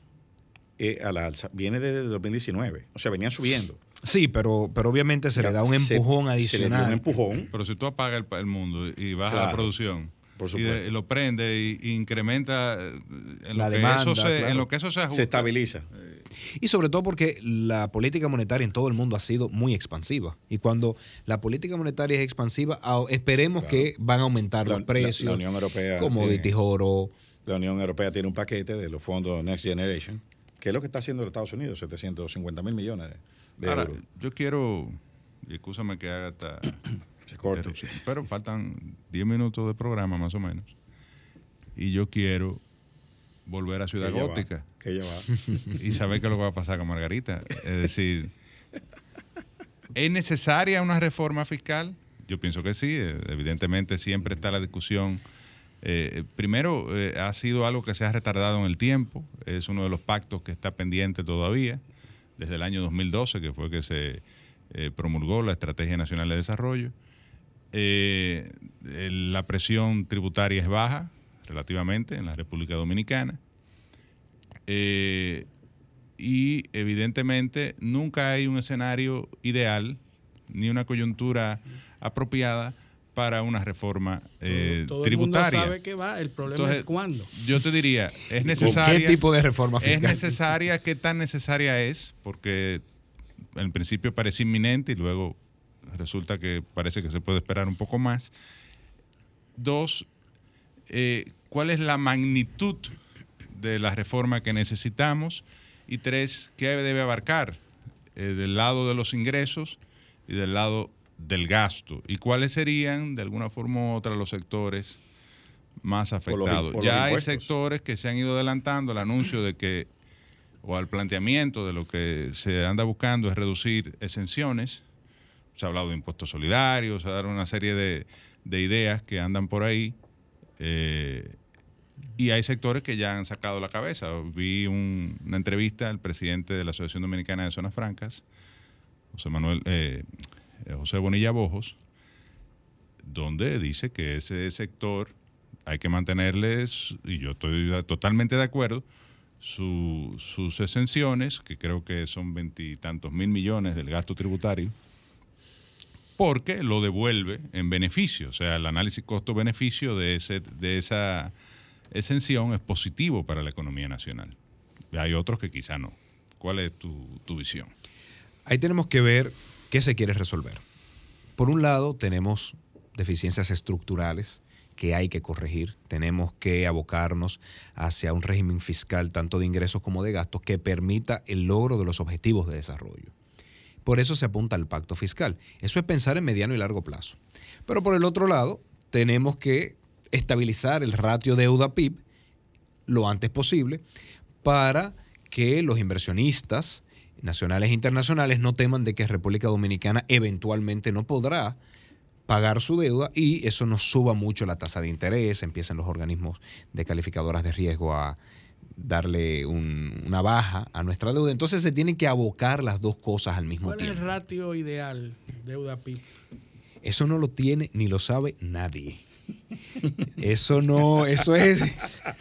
eh, a la alza viene desde el 2019. O sea, venían subiendo. Sí, pero, pero obviamente se Ya, le da un se- empujón se le adicional. un empujón. Pero si tú apagas el, mundo y bajas la producción por y, supuesto. de- y lo prende y, y incrementa eh, en, La lo que demanda, eso se, claro. en lo que eso se ajusta. Se estabiliza. Y sobre todo porque la política monetaria en todo el mundo ha sido muy expansiva. Y cuando la política monetaria es expansiva, esperemos que van a aumentar La- los precios, la- la Unión Europea commodities, tiene- oro. La Unión Europea tiene un paquete de los fondos Next Generation, que es lo que está haciendo los Estados Unidos, 750 mil millones de, de Ahora, euros. yo quiero, y escúchame que haga esta (clears throat) Se corte. pero faltan 10 minutos de programa más o menos. Y yo quiero volver a Ciudad Que ya va, Gótica. que va. (laughs) y saber qué es lo que va a pasar con Margarita. Es decir, ¿es necesaria una reforma fiscal? Yo pienso que sí. eh, Evidentemente siempre está la discusión. Eh, primero, eh, ha sido algo que se ha retardado en el tiempo. Es uno de los pactos que está pendiente todavía, desde el año 2012, que fue que se eh, promulgó la Estrategia Nacional de Desarrollo. La presión tributaria es baja, relativamente, en la República Dominicana. Y evidentemente nunca hay un escenario ideal ni una coyuntura apropiada para una reforma eh, Todo el mundo tributaria. sabe que va, el problema Entonces, es cuándo. Yo te diría, es necesaria. tipo de reforma Es fiscal? necesaria, ¿qué tan necesaria es? Porque en principio parece inminente y luego resulta que parece que se puede esperar un poco más. Dos, eh, ¿cuál es la magnitud de la reforma que necesitamos? Y tres, ¿qué debe abarcar eh, del lado de los ingresos y del lado del gasto? ¿Y cuáles serían, de alguna forma u otra, los sectores más afectados? los ya hay sectores que se han ido adelantando al anuncio de que, o al planteamiento de lo que se anda buscando es reducir exenciones. Se ha hablado de impuestos solidarios, se ha dado una serie de, de ideas que andan por ahí. eh, y hay sectores que ya han sacado la cabeza. Vi un- una entrevista al presidente de la Asociación Dominicana de Zonas Francas, José Manuel eh, José Bonilla Bojos, donde dice que ese sector hay que mantenerles, y yo estoy totalmente de acuerdo, su- sus exenciones, que creo que son veintitantos mil millones del gasto tributario, porque lo devuelve en beneficio. O sea, el análisis costo-beneficio de, ese, de esa exención es positivo para la economía nacional. Hay otros que quizá no. ¿Cuál es tu visión? Ahí tenemos que ver qué se quiere resolver. Por un lado, tenemos deficiencias estructurales que hay que corregir. Tenemos que abocarnos hacia un régimen fiscal, tanto de ingresos como de gastos, que permita el logro de los objetivos de desarrollo. Por eso se apunta al pacto fiscal. Eso es pensar en mediano y largo plazo. Pero por el otro lado, tenemos que estabilizar el ratio deuda-PIB lo antes posible para que los inversionistas nacionales e internacionales no teman de que República Dominicana eventualmente no podrá pagar su deuda y eso nos suba mucho la tasa de interés, empiezan los organismos de calificadoras de riesgo a darle un- una baja a nuestra deuda. Entonces se tienen que abocar las dos cosas al mismo ¿Cuál es tiempo. el ratio ideal deuda PIB? Eso no lo tiene ni lo sabe nadie. Eso no, eso es...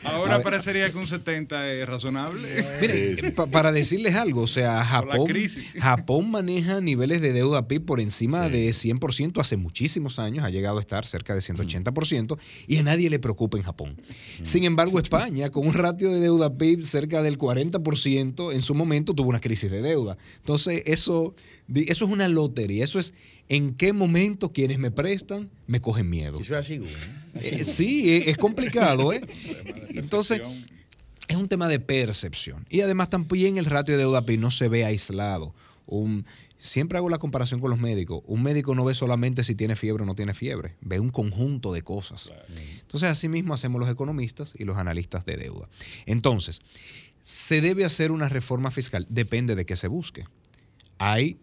Ahora ver. parecería que un 70 es razonable. Miren, pa- para decirles algo, o sea, Japón. Japón maneja niveles de deuda PIB por encima de 100% hace muchísimos años, ha llegado a estar cerca de 180% y a nadie le preocupa en Japón. Sin embargo, España, con un ratio de deuda PIB cerca del 40%, en su momento tuvo una crisis de deuda. Entonces, eso, eso es una lotería, eso es en qué momento quienes me prestan me cogen miedo. Eso es así, güey. Eh, sí, es, es complicado, ¿eh? Entonces, es un tema de percepción. Y además también el ratio de deuda PIB no se ve aislado. Un, siempre hago la comparación con los médicos. Un médico no ve solamente si tiene fiebre o no tiene fiebre, ve un conjunto de cosas. Entonces, así mismo hacemos los economistas y los analistas de deuda. Entonces, ¿se debe hacer una reforma fiscal? Depende de qué se busque. Hay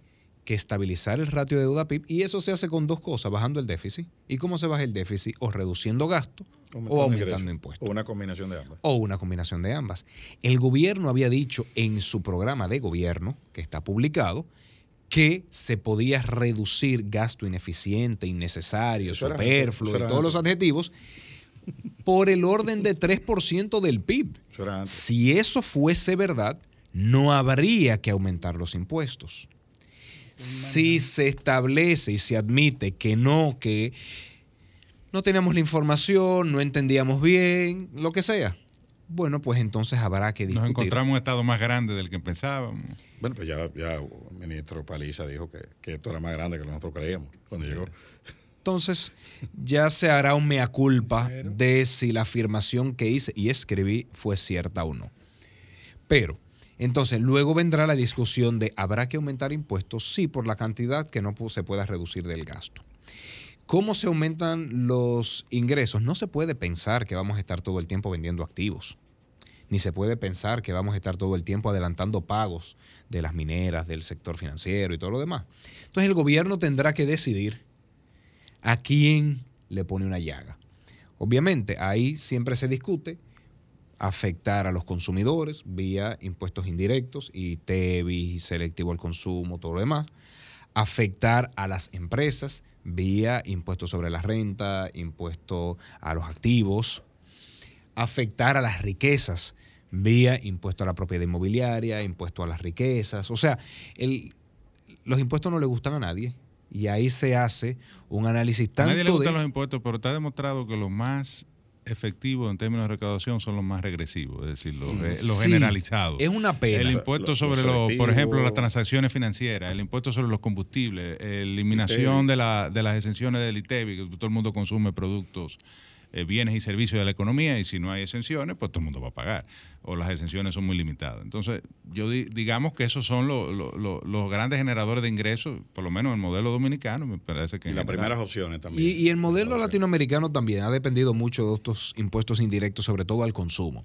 que estabilizar el ratio de deuda PIB y eso se hace con dos cosas, bajando el déficit. ¿Y cómo se baja el déficit? O reduciendo gasto o aumentando impuestos O una combinación de ambas. o una combinación de ambas. El gobierno había dicho en su programa de gobierno, que está publicado, que se podía reducir gasto ineficiente, innecesario, Eso superfluo y todos los adjetivos por el orden de 3% del PIB. Eso. Si eso fuese verdad, no habría que aumentar los impuestos. Si se establece y se admite que no, que no teníamos la información, no entendíamos bien, lo que sea, bueno, pues entonces habrá que Nos discutir. encontramos un estado más grande del que pensábamos. Bueno, pues ya, ya el ministro Paliza dijo que, que esto era más grande que lo que nosotros creíamos cuando llegó. Entonces, ya se hará un mea culpa de si la afirmación que hice y escribí fue cierta o no. Pero, entonces, luego vendrá la discusión de ¿habrá que aumentar impuestos? Sí, por la cantidad que no se pueda reducir del gasto. ¿Cómo se aumentan los ingresos? No se puede pensar que vamos a estar todo el tiempo vendiendo activos. Ni se puede pensar que vamos a estar todo el tiempo adelantando pagos de las mineras, del sector financiero y todo lo demás. Entonces el gobierno tendrá que decidir a quién le pone una llaga. Obviamente, ahí siempre se discute afectar a los consumidores vía impuestos indirectos y TEBI, selectivo al consumo, todo lo demás. Afectar a las empresas vía impuestos sobre la renta, impuesto a los activos. Afectar a las riquezas vía impuesto a la propiedad inmobiliaria, impuesto a las riquezas. O sea, el- los impuestos no le gustan a nadie. Y ahí se hace un análisis A tanto nadie le gustan de... los impuestos, pero está demostrado que los más efectivos en términos de recaudación son los más regresivos, es decir, los, Sí, generalizados. es una pena. El impuesto sobre, los por ejemplo, las transacciones financieras, el impuesto sobre los combustibles, eliminación de, la, de las exenciones del ITEVI, que todo el mundo consume productos, eh, bienes y servicios de la economía, y si no hay exenciones, pues todo el mundo va a pagar, o las exenciones son muy limitadas. Entonces, yo di- digamos que esos son lo- lo- lo- los grandes generadores de ingresos, por lo menos en el modelo dominicano, me parece que... Y las primeras opciones también. Y, y el modelo latinoamericano también ha dependido mucho de estos impuestos indirectos, sobre todo al consumo.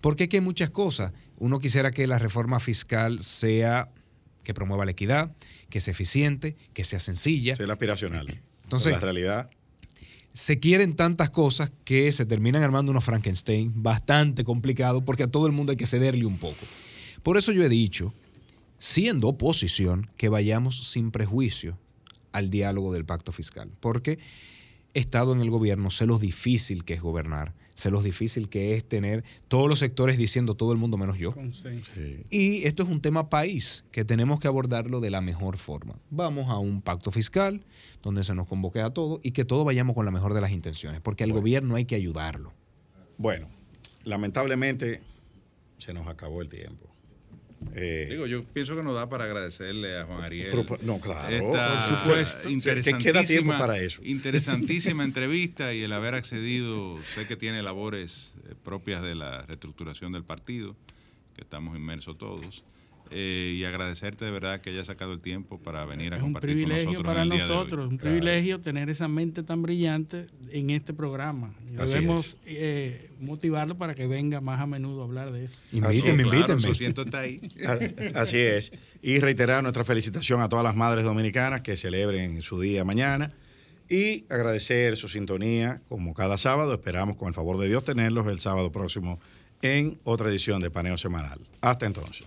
Porque es que hay muchas cosas. Uno quisiera que la reforma fiscal sea que promueva la equidad, que sea eficiente, que sea sencilla. Sea aspiracional. Entonces, la realidad. Se quieren tantas cosas que se terminan armando unos Frankenstein bastante complicados porque a todo el mundo hay que cederle un poco. Por eso yo he dicho, siendo oposición, que vayamos sin prejuicio al diálogo del pacto fiscal. Porque he estado en el gobierno, sé lo difícil que es gobernar, sé lo difícil que es tener todos los sectores diciendo todo el mundo menos yo. Y esto es un tema país que tenemos que abordarlo de la mejor forma. Vamos a un pacto fiscal donde se nos convoque a todos y que todos vayamos con la mejor de las intenciones, porque al gobierno hay que ayudarlo. Bueno, lamentablemente se nos acabó el tiempo. Eh, Digo, yo pienso que nos da para agradecerle a Juan Ariel. Pero, no, claro, esta por (laughs) supuesto. interesantísima- Que queda tiempo para eso. Interesantísima (laughs) entrevista y el haber accedido, sé que tiene labores eh, propias de la reestructuración del partido, que estamos inmersos todos. Eh, y agradecerte de verdad que hayas sacado el tiempo para venir a Es un compartir con privilegio nosotros. para nosotros, un privilegio tener esa mente tan brillante en este programa. Y Así debemos eh, motivarlo para que venga más a menudo a hablar de eso. Invítenme, Claro, invítenme. su está ahí. (laughs) Así es. Y reiterar nuestra felicitación a todas las madres dominicanas que celebren su día mañana. Y agradecer su sintonía, como cada sábado. Esperamos, con el favor de Dios, tenerlos el sábado próximo en otra edición de Paneo Semanal. Hasta entonces.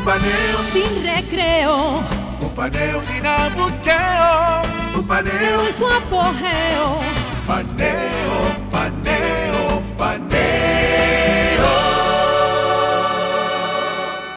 Un paneo sin recreo. Un paneo sin abucheo. o paneo en su apogeo. Paneo, paneo.